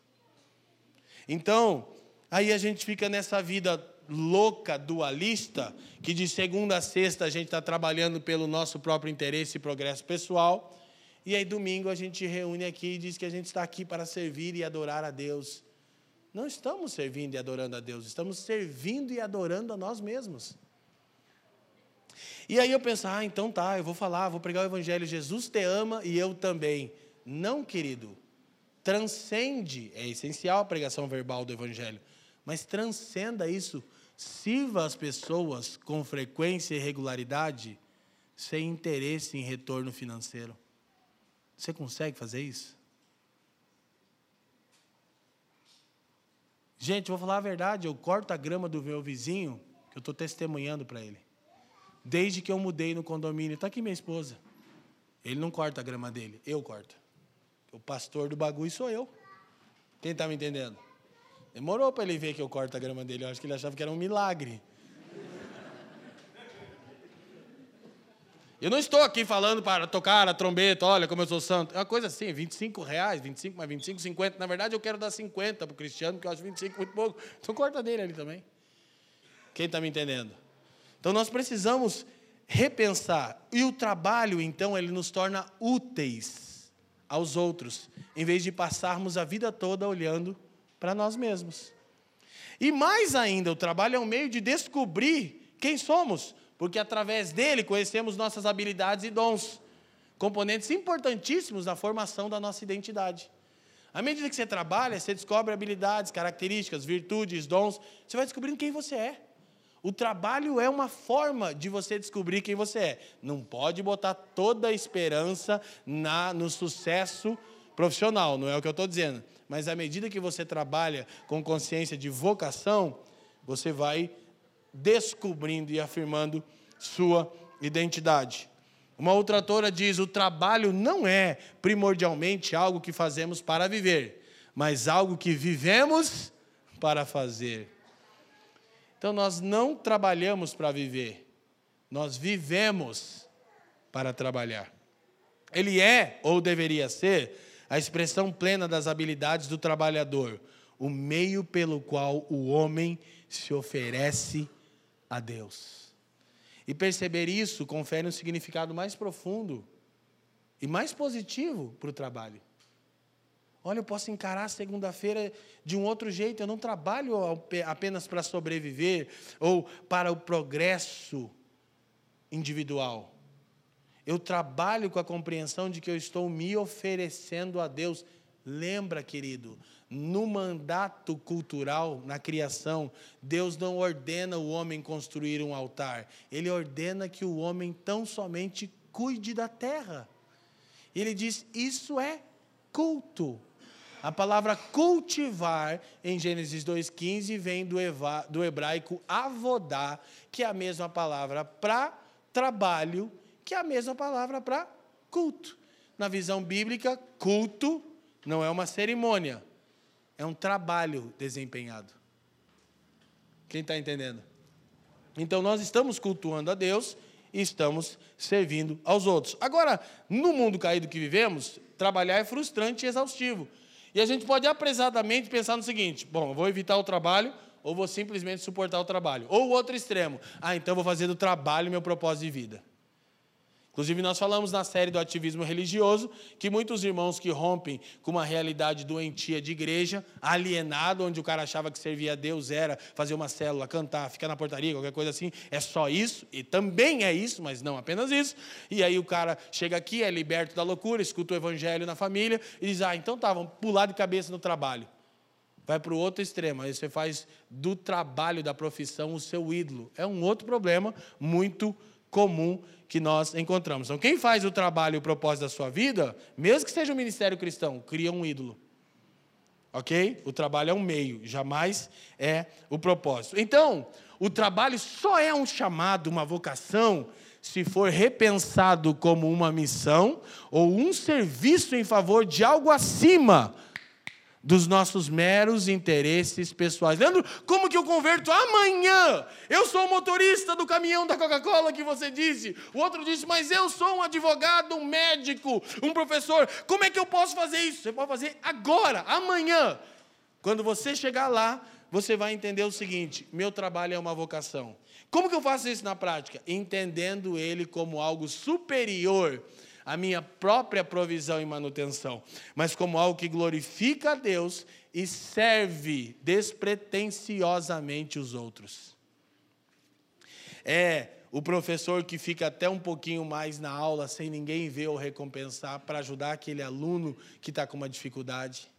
Então, aí a gente fica nessa vida louca, dualista, que de segunda a sexta a gente está trabalhando pelo nosso próprio interesse e progresso pessoal, e aí domingo a gente reúne aqui e diz que a gente está aqui para servir e adorar a Deus. Não estamos servindo e adorando a Deus, estamos servindo e adorando a nós mesmos. E aí eu penso, ah, então tá, eu vou falar, vou pregar o Evangelho, Jesus te ama e eu também. Não, querido, transcende, é essencial a pregação verbal do Evangelho, mas transcenda isso Sirva as pessoas com frequência e regularidade, sem interesse em retorno financeiro. Você consegue fazer isso? Gente, vou falar a verdade, eu corto a grama do meu vizinho, que eu estou testemunhando para ele. Desde que eu mudei no condomínio, está aqui minha esposa. Ele não corta a grama dele, eu corto. O pastor do bagulho sou eu. Quem está me entendendo? Demorou para ele ver que eu corto a grama dele. Eu acho que ele achava que era um milagre. Eu não estou aqui falando para tocar a trombeta, olha como eu sou santo. É uma coisa assim, 25 reais, 25 mais 25, 50. Na verdade, eu quero dar 50 para o Cristiano, porque eu acho 25 muito pouco. Então corta dele ali também. Quem está me entendendo? Então nós precisamos repensar. E o trabalho, então, ele nos torna úteis aos outros, em vez de passarmos a vida toda olhando para nós mesmos. E mais ainda, o trabalho é um meio de descobrir Quem somos? Porque através dele conhecemos nossas habilidades e dons, componentes importantíssimos na formação da nossa identidade. À medida que você trabalha, você descobre habilidades, características, virtudes, dons, você vai descobrindo quem você é. O trabalho é uma forma de você descobrir quem você é. Não pode botar toda a esperança na, no sucesso profissional, não é o que eu estou dizendo. Mas à medida que você trabalha com consciência de vocação, você vai descobrindo e afirmando sua identidade. Uma outra autora diz: o trabalho não é primordialmente algo que fazemos para viver, mas algo que vivemos para fazer. Então nós não trabalhamos para viver, nós vivemos para trabalhar. Ele é, ou deveria ser, a expressão plena das habilidades do trabalhador, o meio pelo qual o homem se oferece a Deus. E perceber isso confere um significado mais profundo e mais positivo para o trabalho. Olha, eu posso encarar a segunda-feira de um outro jeito. Eu não trabalho apenas para sobreviver ou para o progresso individual. Eu trabalho com a compreensão de que eu estou me oferecendo a Deus. Lembra, querido, no mandato cultural, na criação, Deus não ordena o homem construir um altar. Ele ordena que o homem tão somente cuide da terra. Ele diz: Isso é culto. A palavra cultivar em Gênesis 2,15 vem do, eva, do hebraico avodar, que é a mesma palavra para trabalho, que é a mesma palavra para culto. Na visão bíblica, culto não é uma cerimônia, é um trabalho desempenhado. Quem está entendendo? Então nós estamos cultuando a Deus e estamos servindo aos outros. Agora, no mundo caído que vivemos, trabalhar é frustrante e exaustivo. E a gente pode apressadamente pensar no seguinte: bom, vou evitar o trabalho ou vou simplesmente suportar o trabalho. Ou o outro extremo: ah, então vou fazer do trabalho meu propósito de vida. Inclusive, nós falamos na série do ativismo religioso que muitos irmãos que rompem com uma realidade doentia de igreja, alienado, onde o cara achava que servir a Deus era fazer uma célula, cantar, ficar na portaria, qualquer coisa assim, é só isso, e também é isso, mas não apenas isso. E aí o cara chega aqui, é liberto da loucura, escuta o evangelho na família e diz: ah, então tá, vamos pular de cabeça no trabalho. Vai para o outro extremo, aí você faz do trabalho, da profissão, o seu ídolo. É um outro problema muito comum que nós encontramos. Então, quem faz o trabalho e o propósito da sua vida, mesmo que seja um ministério cristão, cria um ídolo. Ok? O trabalho é um meio, jamais é o propósito. Então, o trabalho só é um chamado, uma vocação, se for repensado como uma missão ou um serviço em favor de algo acima dos nossos meros interesses pessoais. Leandro, como que eu converto amanhã? Eu sou o motorista do caminhão da Coca-Cola que você disse. O outro disse, mas eu sou um advogado, um médico, um professor. Como é que eu posso fazer isso? Você pode fazer agora, amanhã. Quando você chegar lá, você vai entender o seguinte: meu trabalho é uma vocação. Como que eu faço isso na prática? Entendendo ele como algo superior a minha própria provisão e manutenção, mas como algo que glorifica a Deus e serve despretensiosamente os outros. É o professor que fica até um pouquinho mais na aula sem ninguém ver ou recompensar para ajudar aquele aluno que está com uma dificuldade.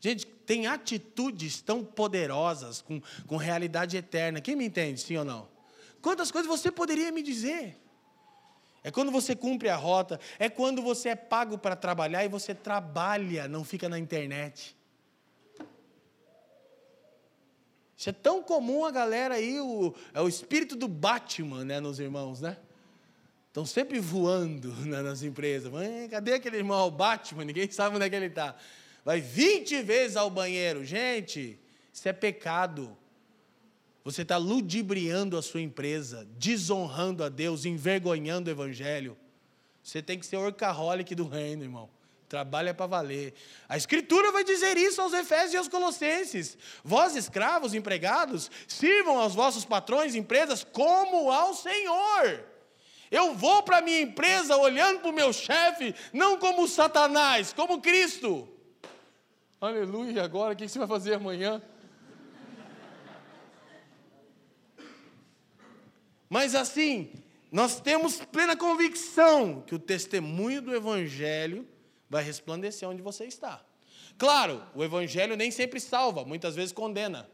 Gente, tem atitudes tão poderosas, com, com realidade eterna. Quem me entende, sim ou não? Quantas coisas você poderia me dizer? É quando você cumpre a rota, é quando você é pago para trabalhar e você trabalha, não fica na internet. Isso é tão comum a galera aí, o, é o espírito do Batman, né, nos irmãos, né? Estão sempre voando né, nas empresas. Cadê aquele irmão, o Batman? Ninguém sabe onde é que ele está. Vai 20 vezes ao banheiro. Gente, isso é pecado. Você está ludibriando a sua empresa, desonrando a Deus, envergonhando o Evangelho. Você tem que ser orcaholic do reino, irmão. Trabalha para valer. A Escritura vai dizer isso aos Efésios e aos Colossenses. Vós, escravos, empregados, sirvam aos vossos patrões, empresas, como ao Senhor. Eu vou para a minha empresa olhando para o meu chefe, não como Satanás, como Cristo. Aleluia, agora o que você vai fazer amanhã? Mas assim, nós temos plena convicção que o testemunho do Evangelho vai resplandecer onde você está. Claro, o Evangelho nem sempre salva, muitas vezes condena.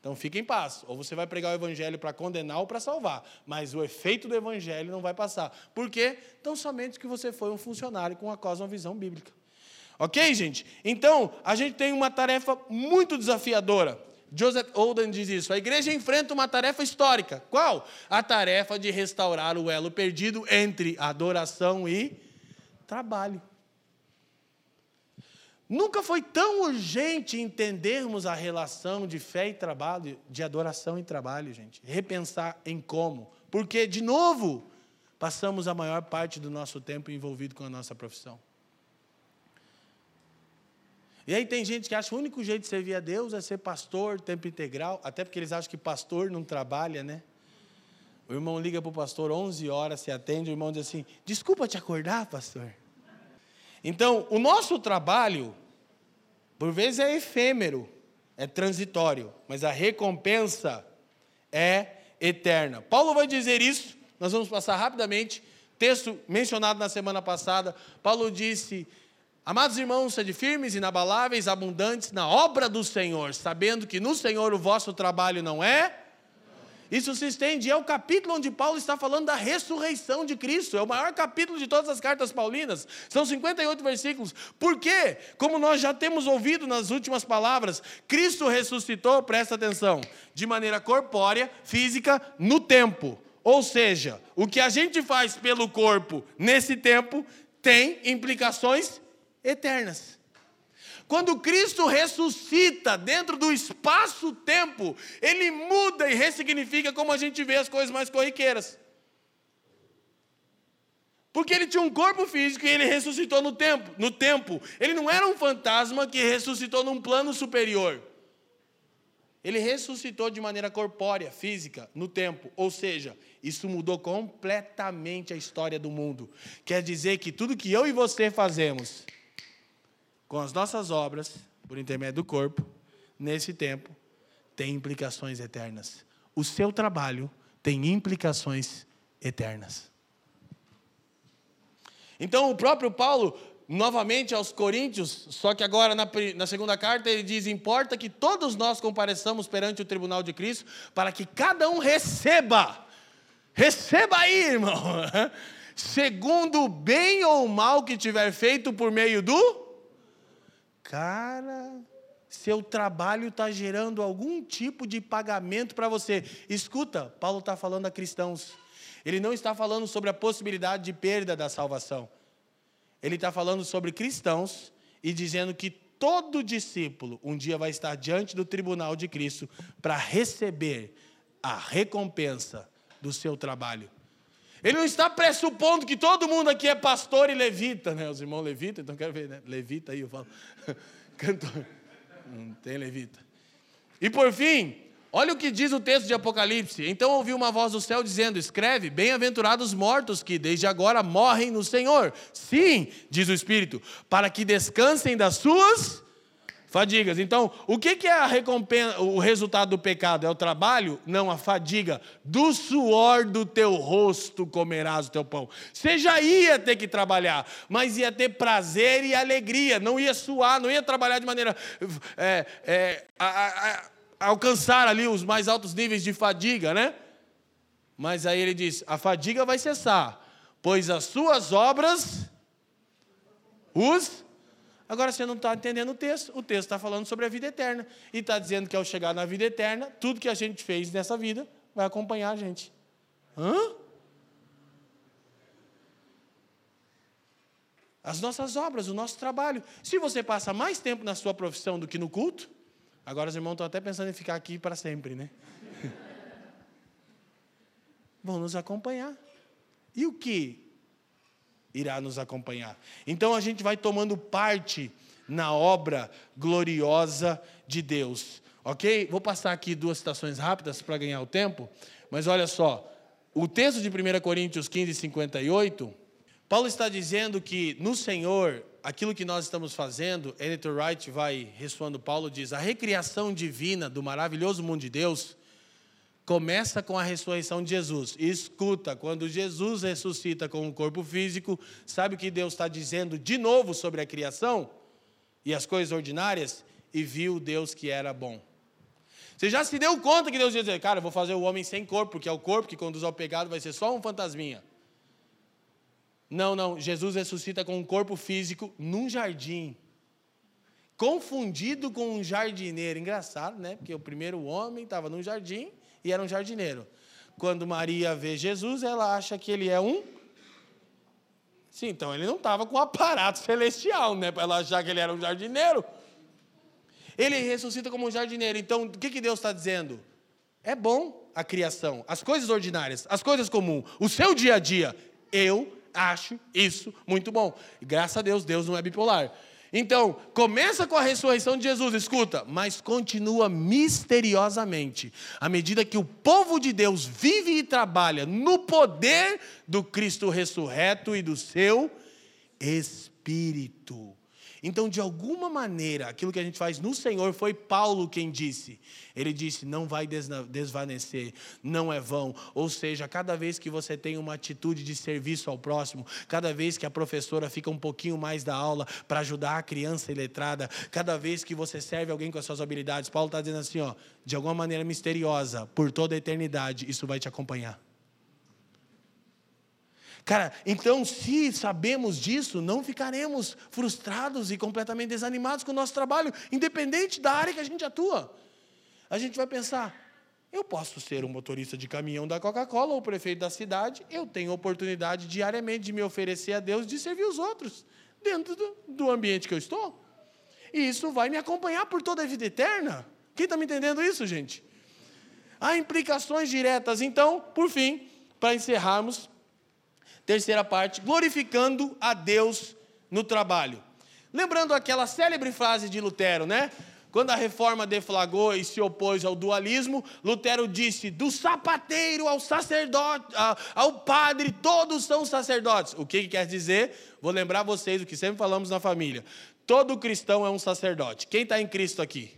Então fique em paz. Ou você vai pregar o Evangelho para condenar ou para salvar. Mas o efeito do Evangelho não vai passar. Por quê? Tão somente que você foi um funcionário com a cosmovisão bíblica. Ok, gente? Então, a gente tem uma tarefa muito desafiadora. Joseph Olden diz isso. A igreja enfrenta uma tarefa histórica. Qual? A tarefa de restaurar o elo perdido entre adoração e trabalho. Nunca foi tão urgente entendermos a relação de fé e trabalho, de adoração e trabalho, gente. Repensar em como. Porque, de novo, passamos a maior parte do nosso tempo envolvido com a nossa profissão. E aí tem gente que acha que o único jeito de servir a Deus é ser pastor, tempo integral, até porque eles acham que pastor não trabalha, né? O irmão liga para o pastor 11 horas, se atende, o irmão diz assim: Desculpa te acordar, pastor. Então, o nosso trabalho, por vezes é efêmero, é transitório, mas a recompensa é eterna. Paulo vai dizer isso, nós vamos passar rapidamente. Texto mencionado na semana passada, Paulo disse: Amados irmãos, sede firmes, inabaláveis, abundantes na obra do Senhor, sabendo que no Senhor o vosso trabalho não é isso se estende, é o capítulo onde Paulo está falando da ressurreição de Cristo, é o maior capítulo de todas as cartas paulinas, são 58 versículos. Por quê? Como nós já temos ouvido nas últimas palavras, Cristo ressuscitou, presta atenção, de maneira corpórea, física, no tempo. Ou seja, o que a gente faz pelo corpo nesse tempo tem implicações eternas. Quando Cristo ressuscita dentro do espaço-tempo, ele muda e ressignifica como a gente vê as coisas mais corriqueiras. Porque ele tinha um corpo físico e ele ressuscitou no tempo, no tempo. Ele não era um fantasma que ressuscitou num plano superior. Ele ressuscitou de maneira corpórea, física, no tempo. Ou seja, isso mudou completamente a história do mundo. Quer dizer que tudo que eu e você fazemos com as nossas obras, por intermédio do corpo, nesse tempo, tem implicações eternas. O seu trabalho tem implicações eternas. Então, o próprio Paulo, novamente aos Coríntios, só que agora na, na, segunda carta, ele diz: Importa que todos nós compareçamos perante o tribunal de Cristo, para que cada um receba, receba aí, irmão, segundo o bem ou o mal que tiver feito por meio do Cara, seu trabalho está gerando algum tipo de pagamento para você. Escuta, Paulo está falando a cristãos. Ele não está falando sobre a possibilidade de perda da salvação. Ele está falando sobre cristãos e dizendo que todo discípulo um dia vai estar diante do tribunal de Cristo para receber a recompensa do seu trabalho. Ele não está pressupondo que todo mundo aqui é pastor e levita, né? Os irmãos levita, então quero ver, né? Levita aí, eu falo. Cantor. Não tem levita. E por fim, olha o que diz o texto de Apocalipse. Então ouvi uma voz do céu dizendo: Escreve, bem-aventurados os mortos que desde agora morrem no Senhor. Sim, diz o Espírito, para que descansem das suas Fadigas. Então, o que é a recompensa, o resultado do pecado? É o trabalho? Não, a fadiga. Do suor do teu rosto comerás o teu pão. Você já ia ter que trabalhar, mas ia ter prazer e alegria. Não ia suar, não ia trabalhar de maneira. É, é, a, a, a alcançar ali os mais altos níveis de fadiga, né? Mas aí ele diz: a fadiga vai cessar, pois as suas obras os Agora você não está entendendo o texto. O texto está falando sobre a vida eterna. E está dizendo que ao chegar na vida eterna, tudo que a gente fez nessa vida vai acompanhar a gente. Hã? As nossas obras, o nosso trabalho. Se você passa mais tempo na sua profissão do que no culto, agora os irmãos estão até pensando em ficar aqui para sempre, né? Vão nos acompanhar. E o que irá nos acompanhar. Então a gente vai tomando parte na obra gloriosa de Deus. Ok? Vou passar aqui duas citações rápidas para ganhar o tempo, mas olha só. O texto de 1 Coríntios 15, 58, Paulo está dizendo que no Senhor, aquilo que nós estamos fazendo, Editor Wright vai ressoando Paulo, diz: a recriação divina do maravilhoso mundo de Deus começa com a ressurreição de Jesus. Escuta, quando Jesus ressuscita com um corpo físico, sabe o que Deus está dizendo de novo sobre a criação e as coisas ordinárias? E viu Deus que era bom. Você já se deu conta que Deus ia dizer, cara, vou fazer o homem sem corpo, porque é o corpo que conduz ao pecado, vai ser só um fantasminha. Não, não, Jesus ressuscita com um corpo físico num jardim confundido com um jardineiro. Engraçado, né? Porque o primeiro homem estava num jardim e era um jardineiro. Quando Maria vê Jesus, ela acha que ele é um. Sim, então ele não estava com um aparato celestial, né? Para ela achar que ele era um jardineiro. Ele ressuscita como um jardineiro. Então, o que, que Deus está dizendo? É bom a criação, as coisas ordinárias, as coisas comuns, o seu dia a dia. Eu acho isso muito bom. Graças a Deus, Deus não é bipolar. Então, começa com a ressurreição de Jesus, escuta, mas continua misteriosamente, à medida que o povo de Deus vive e trabalha no poder do Cristo ressurreto e do seu Espírito. Então, de alguma maneira, aquilo que a gente faz no Senhor foi Paulo quem disse. Ele disse: não vai desvanecer, não é vão. Ou seja, cada vez que você tem uma atitude de serviço ao próximo, cada vez que a professora fica um pouquinho mais da aula para ajudar a criança iletrada, cada vez que você serve alguém com as suas habilidades, Paulo está dizendo assim: ó, de alguma maneira misteriosa, por toda a eternidade, isso vai te acompanhar. Cara, então, se sabemos disso, não ficaremos frustrados e completamente desanimados com o nosso trabalho, independente da área que a gente atua. A gente vai pensar: eu posso ser um motorista de caminhão da Coca-Cola ou prefeito da cidade, eu tenho oportunidade diariamente de me oferecer a Deus, de servir os outros, dentro do, do ambiente que eu estou. E isso vai me acompanhar por toda a vida eterna. Quem está me entendendo isso, gente? Há implicações diretas. Então, por fim, para encerrarmos, Terceira parte, glorificando a Deus no trabalho. Lembrando aquela célebre frase de Lutero, né? Quando a reforma deflagrou e se opôs ao dualismo, Lutero disse: do sapateiro ao sacerdote, ao padre, todos são sacerdotes. O que, que quer dizer? Vou lembrar vocês o que sempre falamos na família: todo cristão é um sacerdote. Quem está em Cristo aqui?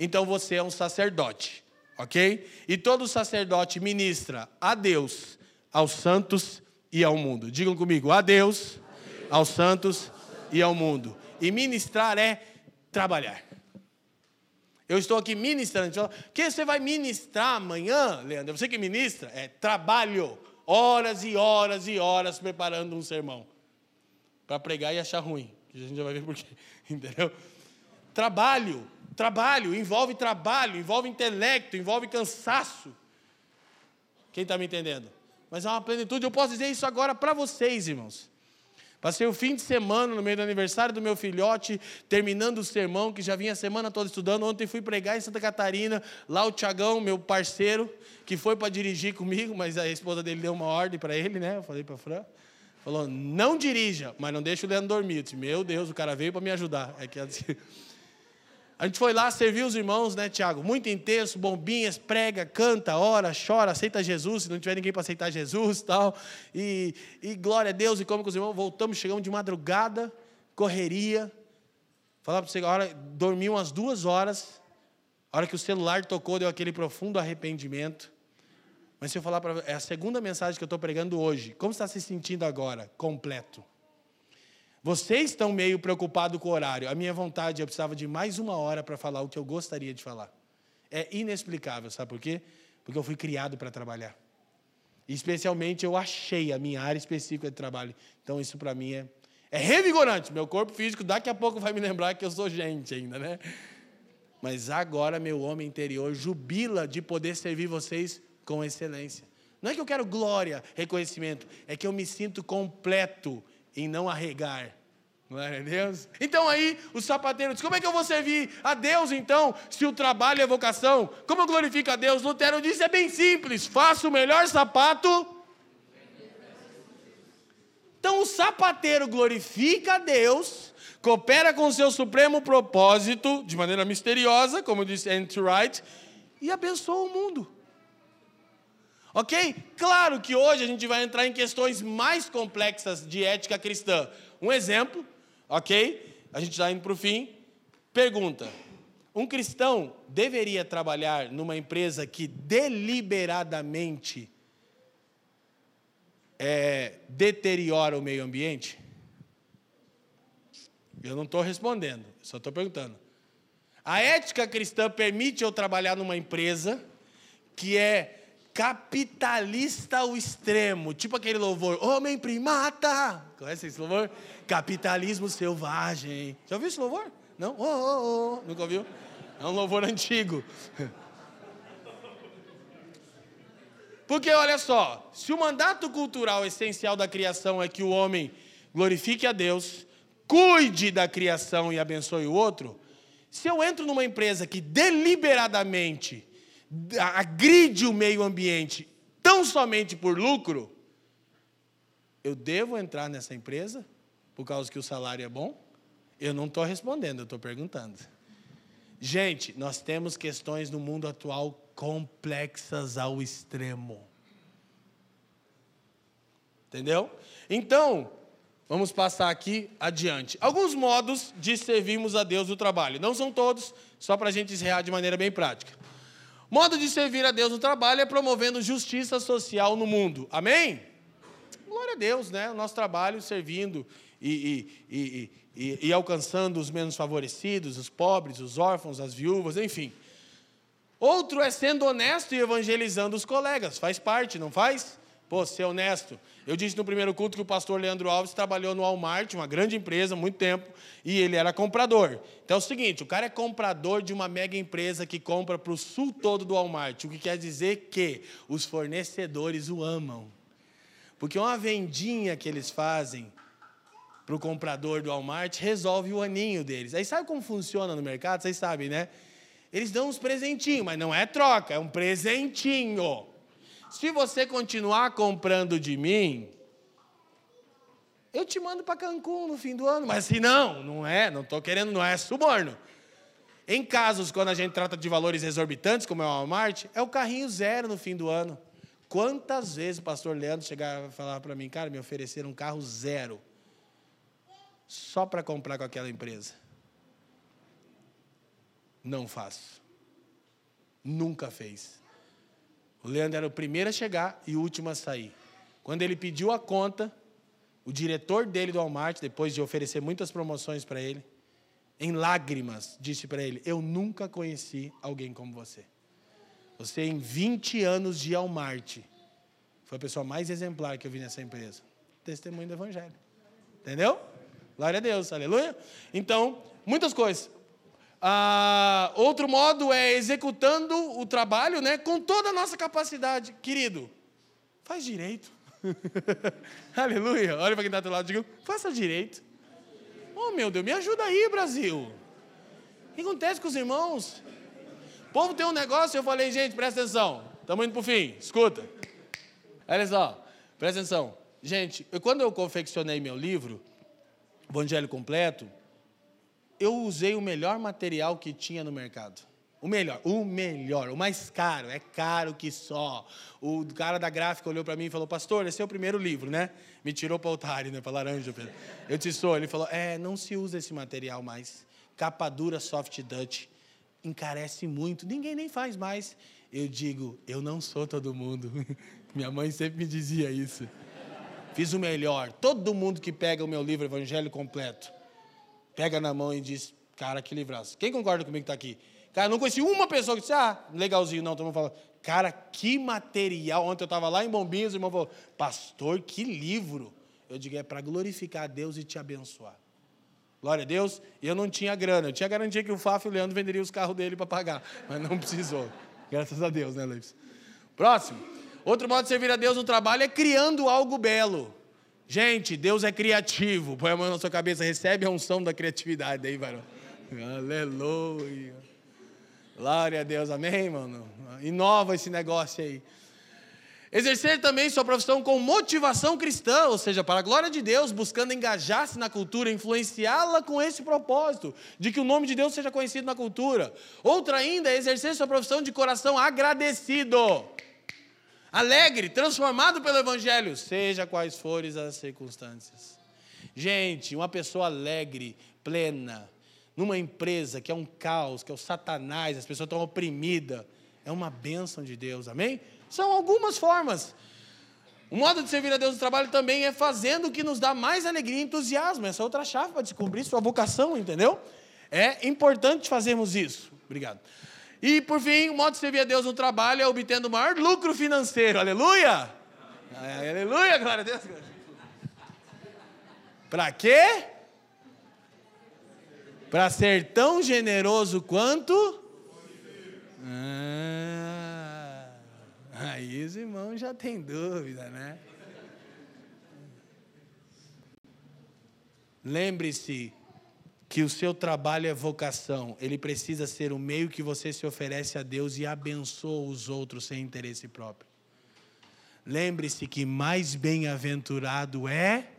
Então você é um sacerdote, ok? E todo sacerdote ministra a Deus, aos santos e ao mundo. Digam comigo, a Deus, aos santos e ao mundo. E ministrar é trabalhar. Eu estou aqui ministrando. O que você vai ministrar amanhã, Leandro? Você que ministra? É trabalho. Horas e horas e horas preparando um sermão. Para pregar e achar ruim. A gente já vai ver por quê. Entendeu? Trabalho. Trabalho. Envolve trabalho. Envolve intelecto. Envolve cansaço. Quem está me entendendo? Mas é uma plenitude. Eu posso dizer isso agora para vocês, irmãos. Passei o fim de semana no meio do aniversário do meu filhote, terminando o sermão, que já vinha a semana toda estudando. Ontem fui pregar em Santa Catarina, lá o Tiagão, meu parceiro, que foi para dirigir comigo, mas a esposa dele deu uma ordem para ele, né? Eu falei para Fran. Falou, não dirija, mas não deixa o Leandro dormir. Eu disse, meu Deus, o cara veio para me ajudar. É que A gente foi lá servir os irmãos, né, Tiago? Muito intenso, bombinhas, prega, canta, ora, chora, aceita Jesus, se não tiver ninguém para aceitar Jesus tal. E, e glória a Deus, e como com os irmãos, voltamos, chegamos de madrugada, correria. Falar para você, hora, dormi umas duas horas. A hora que o celular tocou, deu aquele profundo arrependimento. Mas se eu falar para é a segunda mensagem que eu estou pregando hoje. Como está se sentindo agora? Completo. Vocês estão meio preocupados com o horário. A minha vontade, eu precisava de mais uma hora para falar o que eu gostaria de falar. É inexplicável, sabe por quê? Porque eu fui criado para trabalhar. Especialmente eu achei a minha área específica de trabalho. Então isso para mim é, é revigorante. Meu corpo físico daqui a pouco vai me lembrar que eu sou gente ainda, né? Mas agora meu homem interior jubila de poder servir vocês com excelência. Não é que eu quero glória, reconhecimento, é que eu me sinto completo em não arregar. Glória a Deus. Então aí o sapateiro diz: Como é que eu vou servir a Deus então, se o trabalho é vocação? Como eu glorifico a Deus? Lutero disse: É bem simples, faça o melhor sapato. Então o sapateiro glorifica a Deus, coopera com o seu supremo propósito, de maneira misteriosa, como disse Andy Wright, e abençoa o mundo. Ok? Claro que hoje a gente vai entrar em questões mais complexas de ética cristã. Um exemplo, ok? A gente está indo para o fim. Pergunta: Um cristão deveria trabalhar numa empresa que deliberadamente é, deteriora o meio ambiente? Eu não estou respondendo, só estou perguntando. A ética cristã permite eu trabalhar numa empresa que é capitalista ao extremo, tipo aquele louvor, homem primata. Conhece esse louvor? Capitalismo selvagem. Já ouviu esse louvor? Não? Oh, oh, oh. Nunca ouviu? É um louvor antigo. Porque olha só, se o mandato cultural essencial da criação é que o homem glorifique a Deus, cuide da criação e abençoe o outro, se eu entro numa empresa que deliberadamente agride o meio ambiente tão somente por lucro, eu devo entrar nessa empresa por causa que o salário é bom? Eu não estou respondendo, eu estou perguntando. Gente, nós temos questões no mundo atual complexas ao extremo. Entendeu? Então, vamos passar aqui adiante. Alguns modos de servirmos a Deus no trabalho. Não são todos, só para a gente encerrar de maneira bem prática. Modo de servir a Deus no trabalho é promovendo justiça social no mundo. Amém? Glória a Deus, né? O nosso trabalho servindo e, e, e, e, e alcançando os menos favorecidos, os pobres, os órfãos, as viúvas, enfim. Outro é sendo honesto e evangelizando os colegas. Faz parte, não faz? Pô, ser honesto. Eu disse no primeiro culto que o pastor Leandro Alves trabalhou no Walmart, uma grande empresa, muito tempo, e ele era comprador. Então é o seguinte: o cara é comprador de uma mega empresa que compra para o sul todo do Walmart, o que quer dizer que os fornecedores o amam. Porque uma vendinha que eles fazem para o comprador do Walmart resolve o aninho deles. Aí sabe como funciona no mercado? Vocês sabem, né? Eles dão uns presentinhos, mas não é troca, é um presentinho. Se você continuar comprando de mim, eu te mando para Cancún no fim do ano. Mas se não, não é, não estou querendo, não é suborno. Em casos quando a gente trata de valores exorbitantes, como é o Walmart, é o carrinho zero no fim do ano. Quantas vezes o pastor Leandro chegava a falar para mim, cara, me ofereceram um carro zero só para comprar com aquela empresa. Não faço. Nunca fez. O Leandro era o primeiro a chegar e o último a sair. Quando ele pediu a conta, o diretor dele do Walmart, depois de oferecer muitas promoções para ele, em lágrimas, disse para ele: Eu nunca conheci alguém como você. Você, em 20 anos de Walmart, foi a pessoa mais exemplar que eu vi nessa empresa. Testemunho do Evangelho. Entendeu? Glória a Deus, aleluia. Então, muitas coisas. Ah, outro modo é executando o trabalho né, com toda a nossa capacidade. Querido, faz direito. aleluia. Olha para quem está do lado e diga, faça direito. Oh, meu Deus, me ajuda aí, Brasil. O que acontece com os irmãos? O povo tem um negócio, eu falei, gente, presta atenção. Estamos indo para o fim, escuta. Olha só, presta atenção. Gente, eu, quando eu confeccionei meu livro, Evangelho completo, eu usei o melhor material que tinha no mercado. O melhor, o melhor, o mais caro, é caro que só. O cara da gráfica olhou para mim e falou: Pastor, esse é o primeiro livro, né? Me tirou para o otário, né? Para laranja. Pedro. Eu te sou. Ele falou: É, não se usa esse material mais. Capa dura, soft Dutch. Encarece muito, ninguém nem faz mais. Eu digo: Eu não sou todo mundo. Minha mãe sempre me dizia isso. Fiz o melhor. Todo mundo que pega o meu livro Evangelho completo, pega na mão e diz: Cara, que livraço. Quem concorda comigo que está aqui? Cara, não conheci uma pessoa que disse: Ah, legalzinho. Não, todo mundo fala: Cara, que material. Ontem eu estava lá em Bombinhos e o irmão falou: Pastor, que livro. Eu digo: É para glorificar a Deus e te abençoar. Glória a Deus. E eu não tinha grana. Eu tinha garantia que o Fábio e o Leandro venderiam os carros dele para pagar. Mas não precisou. Graças a Deus, né, Luiz? Próximo. Outro modo de servir a Deus no trabalho é criando algo belo. Gente, Deus é criativo. Põe a mão na sua cabeça, recebe a unção da criatividade aí, varão. Aleluia. Glória a Deus, amém, mano? Inova esse negócio aí. Exercer também sua profissão com motivação cristã, ou seja, para a glória de Deus, buscando engajar-se na cultura, influenciá-la com esse propósito, de que o nome de Deus seja conhecido na cultura. Outra ainda é exercer sua profissão de coração agradecido alegre, transformado pelo Evangelho, seja quais forem as circunstâncias. Gente, uma pessoa alegre, plena, numa empresa que é um caos, que é o satanás, as pessoas estão oprimidas, é uma bênção de Deus, amém? São algumas formas. O modo de servir a Deus no trabalho também é fazendo o que nos dá mais alegria e entusiasmo. Essa é outra chave para descobrir sua vocação, entendeu? É importante fazermos isso. Obrigado. E, por fim, o modo de servir a Deus no trabalho é obtendo maior lucro financeiro. Aleluia! Aleluia, glória a Deus. Para quê? Para ser tão generoso quanto? Ah, aí os irmãos já têm dúvida, né? Lembre-se que o seu trabalho é vocação, ele precisa ser o meio que você se oferece a Deus e abençoa os outros sem interesse próprio. Lembre-se que mais bem-aventurado é.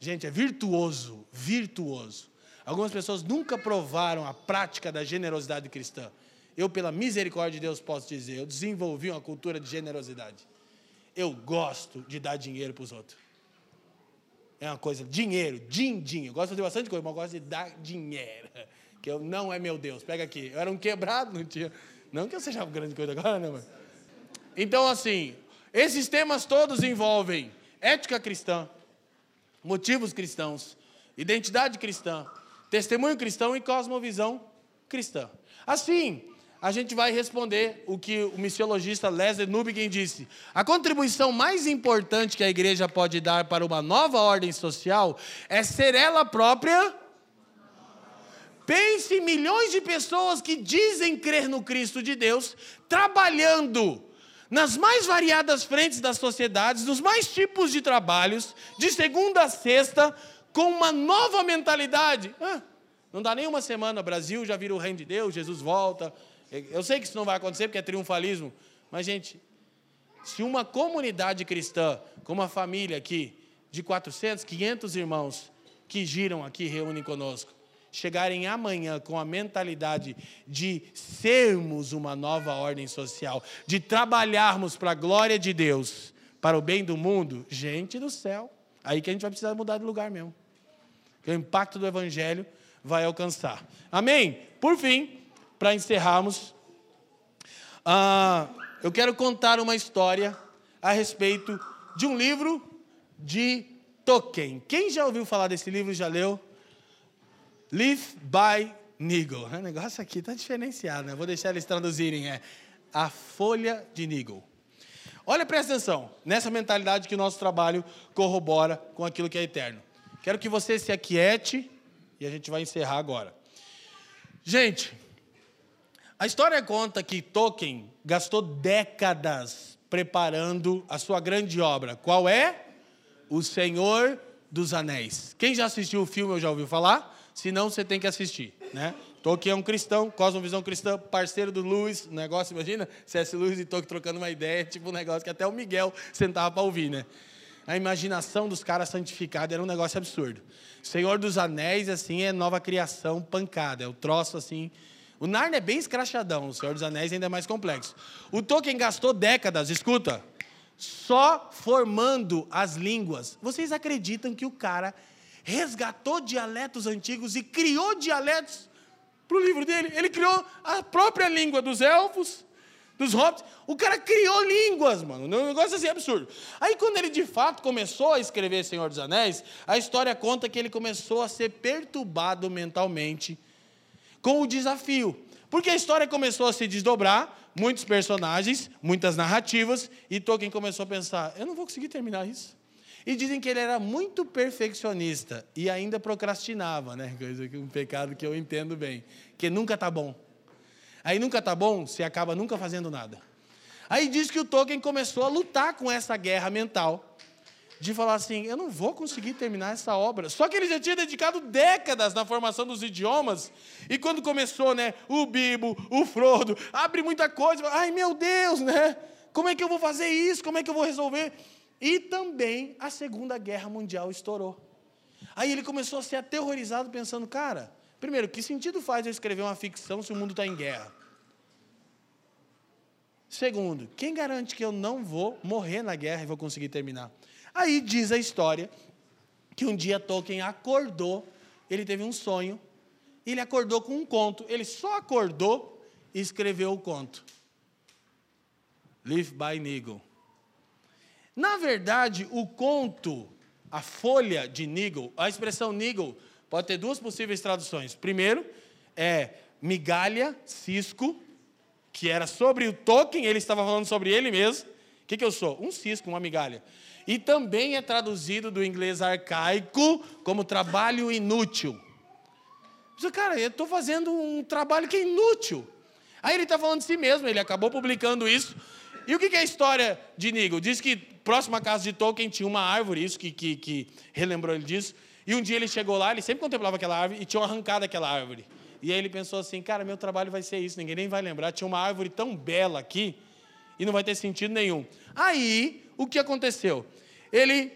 Gente, é virtuoso, virtuoso. Algumas pessoas nunca provaram a prática da generosidade cristã. Eu, pela misericórdia de Deus, posso dizer, eu desenvolvi uma cultura de generosidade. Eu gosto de dar dinheiro para os outros. É uma coisa, dinheiro, din-din. Eu gosto de fazer bastante coisa, mas eu gosto de dar dinheiro. Que eu, não é meu Deus. Pega aqui. Eu era um quebrado, não tinha. Não que eu seja uma grande coisa agora, não, mas. Então, assim, esses temas todos envolvem ética cristã, motivos cristãos, identidade cristã, testemunho cristão e cosmovisão cristã. Assim, a gente vai responder o que o missiologista Leslie Nubingen disse. A contribuição mais importante que a igreja pode dar para uma nova ordem social é ser ela própria. Pense em milhões de pessoas que dizem crer no Cristo de Deus, trabalhando nas mais variadas frentes das sociedades, nos mais tipos de trabalhos, de segunda a sexta, com uma nova mentalidade. Ah, não dá nem uma semana, Brasil já vira o reino de Deus, Jesus volta, eu sei que isso não vai acontecer porque é triunfalismo, mas, gente, se uma comunidade cristã, como uma família aqui, de 400, 500 irmãos que giram aqui, reúnem conosco, chegarem amanhã com a mentalidade de sermos uma nova ordem social, de trabalharmos para a glória de Deus, para o bem do mundo, gente do céu, aí que a gente vai precisar mudar de lugar mesmo. Que o impacto do Evangelho vai alcançar. Amém? Por fim, para encerrarmos, ah, eu quero contar uma história a respeito de um livro de Tolkien. Quem já ouviu falar desse livro, já leu? Live by Nigel. O negócio aqui está diferenciado, né? Vou deixar eles traduzirem. É A Folha de Nigel. Olha, presta atenção, nessa mentalidade que o nosso trabalho corrobora com aquilo que é eterno. Quero que você se aquiete e a gente vai encerrar agora. Gente, a história conta que Tolkien gastou décadas preparando a sua grande obra. Qual é? O Senhor dos Anéis. Quem já assistiu o filme ou já ouviu falar? Se não, você tem que assistir, né? Tolkien é um cristão, Cosmovisão Cristã, parceiro do Lewis, negócio, imagina? C.S. Lewis e Tolkien trocando uma ideia, tipo um negócio que até o Miguel sentava para ouvir, né? A imaginação dos caras santificados era um negócio absurdo. Senhor dos Anéis, assim, é nova criação pancada, é o troço, assim, o Narnia é bem escrachadão, o Senhor dos Anéis ainda é mais complexo. O Tolkien gastou décadas, escuta, só formando as línguas. Vocês acreditam que o cara resgatou dialetos antigos e criou dialetos para o livro dele? Ele criou a própria língua dos elfos, dos hobbits. O cara criou línguas, mano. Um negócio assim absurdo. Aí, quando ele de fato começou a escrever Senhor dos Anéis, a história conta que ele começou a ser perturbado mentalmente com o desafio. Porque a história começou a se desdobrar, muitos personagens, muitas narrativas, e Tolkien começou a pensar: eu não vou conseguir terminar isso. E dizem que ele era muito perfeccionista e ainda procrastinava, né? Coisa que um pecado que eu entendo bem, que nunca está bom. Aí nunca está bom, você acaba nunca fazendo nada. Aí diz que o Tolkien começou a lutar com essa guerra mental de falar assim: eu não vou conseguir terminar essa obra. Só que ele já tinha dedicado décadas na formação dos idiomas, e quando começou, né, o Bibo, o Frodo, abre muita coisa, ai meu Deus, né? Como é que eu vou fazer isso? Como é que eu vou resolver? E também a Segunda Guerra Mundial estourou. Aí ele começou a ser aterrorizado, pensando: cara, primeiro, que sentido faz eu escrever uma ficção se o mundo está em guerra? Segundo, quem garante que eu não vou morrer na guerra e vou conseguir terminar? Aí diz a história que um dia Tolkien acordou ele teve um sonho, ele acordou com um conto. Ele só acordou e escreveu o conto. Live by Nigel. Na verdade, o conto, a folha de Nigel, a expressão Nigel pode ter duas possíveis traduções. Primeiro, é migalha, cisco, que era sobre o Tolkien, ele estava falando sobre ele mesmo. O que, que eu sou? Um cisco, uma migalha. E também é traduzido do inglês arcaico como trabalho inútil. Mas, cara, eu estou fazendo um trabalho que é inútil. Aí ele está falando de si mesmo, ele acabou publicando isso. E o que é a história de Nigel? Diz que próximo à casa de Tolkien tinha uma árvore, isso que, que, que relembrou ele disso. E um dia ele chegou lá, ele sempre contemplava aquela árvore e tinha arrancado aquela árvore. E aí ele pensou assim, cara, meu trabalho vai ser isso, ninguém nem vai lembrar. Tinha uma árvore tão bela aqui e não vai ter sentido nenhum. Aí, o que aconteceu? Ele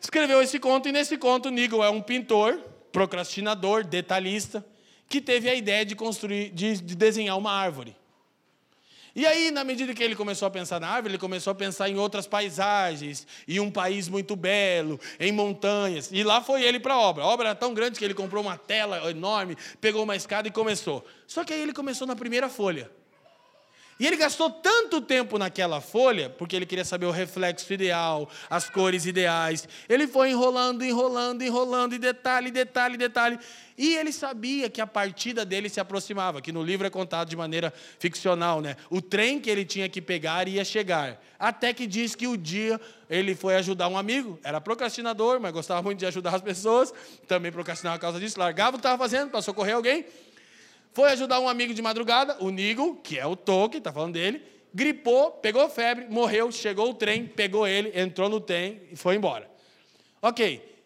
escreveu esse conto e nesse conto Nigel é um pintor, procrastinador, detalhista, que teve a ideia de construir, de, de desenhar uma árvore. E aí, na medida que ele começou a pensar na árvore, ele começou a pensar em outras paisagens, em um país muito belo, em montanhas. E lá foi ele para a obra. A obra era tão grande que ele comprou uma tela enorme, pegou uma escada e começou. Só que aí ele começou na primeira folha. E ele gastou tanto tempo naquela folha, porque ele queria saber o reflexo ideal, as cores ideais. Ele foi enrolando, enrolando, enrolando, e detalhe, detalhe, detalhe. E ele sabia que a partida dele se aproximava, que no livro é contado de maneira ficcional, né? O trem que ele tinha que pegar ia chegar. Até que diz que o dia ele foi ajudar um amigo, era procrastinador, mas gostava muito de ajudar as pessoas, também procrastinava por causa disso, largava o que estava fazendo para socorrer alguém. Foi ajudar um amigo de madrugada, o Nigo, que é o Tolkien, está falando dele, gripou, pegou febre, morreu, chegou o trem, pegou ele, entrou no trem e foi embora. Ok,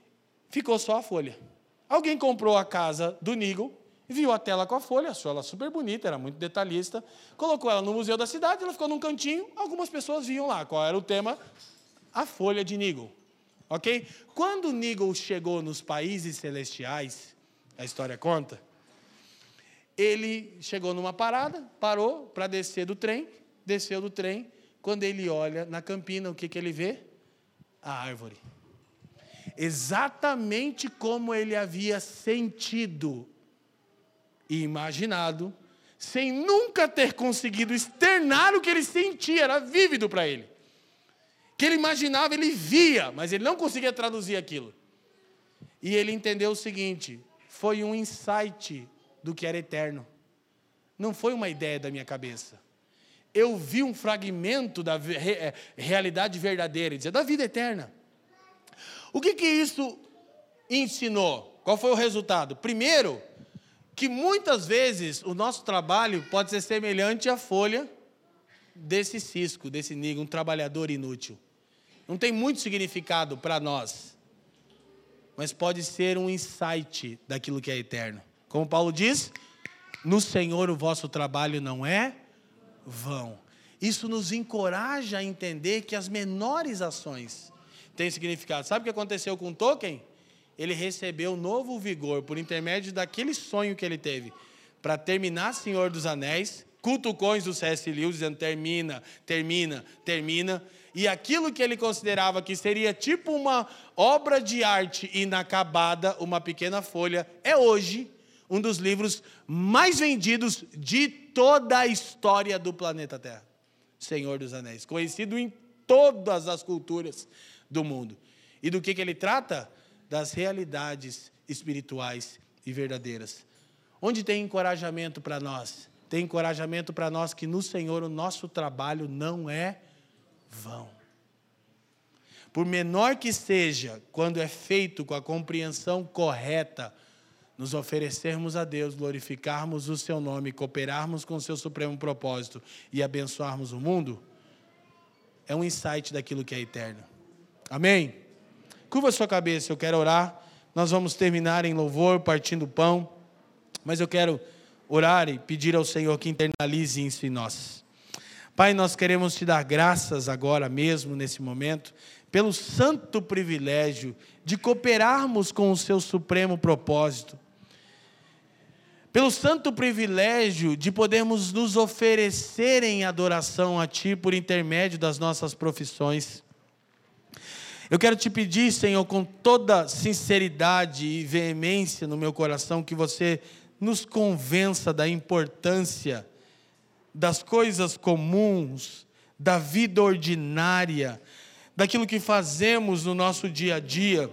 ficou só a folha. Alguém comprou a casa do Nigo, viu a tela com a folha, achou ela super bonita, era muito detalhista, colocou ela no museu da cidade, ela ficou num cantinho, algumas pessoas viam lá. Qual era o tema? A folha de Nigo. Ok? Quando Nigo chegou nos países celestiais, a história conta, ele chegou numa parada, parou para descer do trem, desceu do trem. Quando ele olha na campina, o que, que ele vê? A árvore. Exatamente como ele havia sentido e imaginado, sem nunca ter conseguido externar o que ele sentia, era vívido para ele. Que ele imaginava, ele via, mas ele não conseguia traduzir aquilo. E ele entendeu o seguinte: foi um insight do que era eterno. Não foi uma ideia da minha cabeça. Eu vi um fragmento da é, realidade verdadeira, dizer, da vida eterna. O que, que isso ensinou? Qual foi o resultado? Primeiro, que muitas vezes o nosso trabalho pode ser semelhante à folha desse cisco, desse nigo, um trabalhador inútil. Não tem muito significado para nós, mas pode ser um insight daquilo que é eterno. Como Paulo diz, no Senhor o vosso trabalho não é vão. Isso nos encoraja a entender que as menores ações têm significado. Sabe o que aconteceu com Tolkien? Ele recebeu novo vigor por intermédio daquele sonho que ele teve para terminar Senhor dos Anéis, cutucões do C.S. Lewis dizendo termina, termina, termina, e aquilo que ele considerava que seria tipo uma obra de arte inacabada, uma pequena folha, é hoje um dos livros mais vendidos de toda a história do planeta Terra. Senhor dos Anéis, conhecido em todas as culturas do mundo. E do que, que ele trata? Das realidades espirituais e verdadeiras. Onde tem encorajamento para nós? Tem encorajamento para nós que no Senhor o nosso trabalho não é vão. Por menor que seja, quando é feito com a compreensão correta, nos oferecermos a Deus, glorificarmos o seu nome, cooperarmos com o seu supremo propósito e abençoarmos o mundo, é um insight daquilo que é eterno. Amém? Curva sua cabeça, eu quero orar. Nós vamos terminar em louvor, partindo o pão, mas eu quero orar e pedir ao Senhor que internalize isso em nós. Pai, nós queremos te dar graças agora mesmo, nesse momento, pelo santo privilégio de cooperarmos com o seu supremo propósito pelo santo privilégio de podermos nos oferecer em adoração a Ti por intermédio das nossas profissões. Eu quero te pedir, Senhor, com toda sinceridade e veemência no meu coração, que você nos convença da importância das coisas comuns, da vida ordinária, daquilo que fazemos no nosso dia a dia,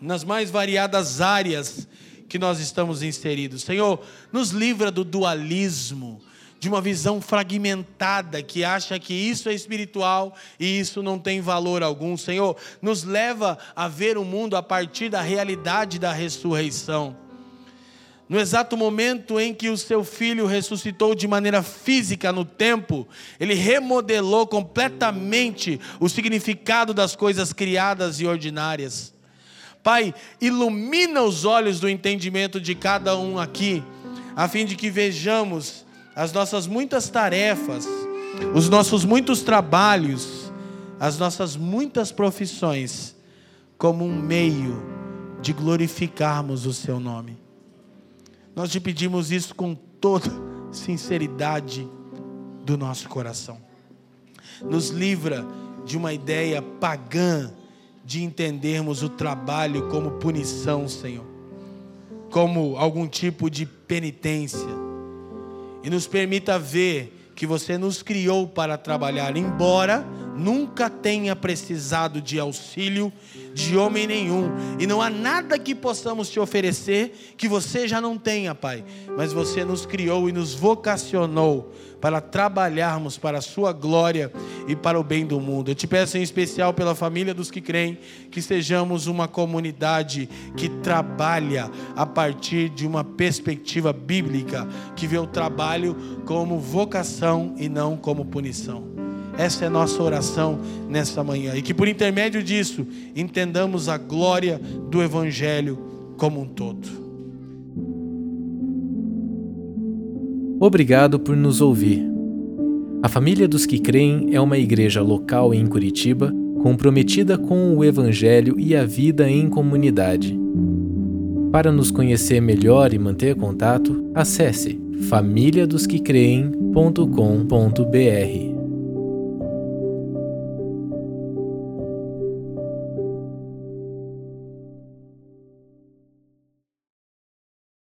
nas mais variadas áreas que nós estamos inseridos. Senhor, nos livra do dualismo, de uma visão fragmentada que acha que isso é espiritual e isso não tem valor algum. Senhor, nos leva a ver o mundo a partir da realidade da ressurreição. No exato momento em que o seu filho ressuscitou de maneira física no tempo, ele remodelou completamente o significado das coisas criadas e ordinárias. Pai, ilumina os olhos do entendimento de cada um aqui, a fim de que vejamos as nossas muitas tarefas, os nossos muitos trabalhos, as nossas muitas profissões, como um meio de glorificarmos o Seu nome. Nós te pedimos isso com toda sinceridade do nosso coração. Nos livra de uma ideia pagã de entendermos o trabalho como punição, Senhor, como algum tipo de penitência, e nos permita ver que você nos criou para trabalhar, embora nunca tenha precisado de auxílio de homem nenhum, e não há nada que possamos te oferecer que você já não tenha, Pai, mas você nos criou e nos vocacionou para trabalharmos para a Sua glória e para o bem do mundo. Eu te peço em especial pela família dos que creem, que sejamos uma comunidade que trabalha a partir de uma perspectiva bíblica, que vê o trabalho como vocação e não como punição. Essa é a nossa oração nesta manhã. E que por intermédio disso entendamos a glória do Evangelho como um todo. Obrigado por nos ouvir. A Família dos que Creem é uma igreja local em Curitiba comprometida com o Evangelho e a vida em comunidade. Para nos conhecer melhor e manter contato, acesse famíliadosquecreem.com.br.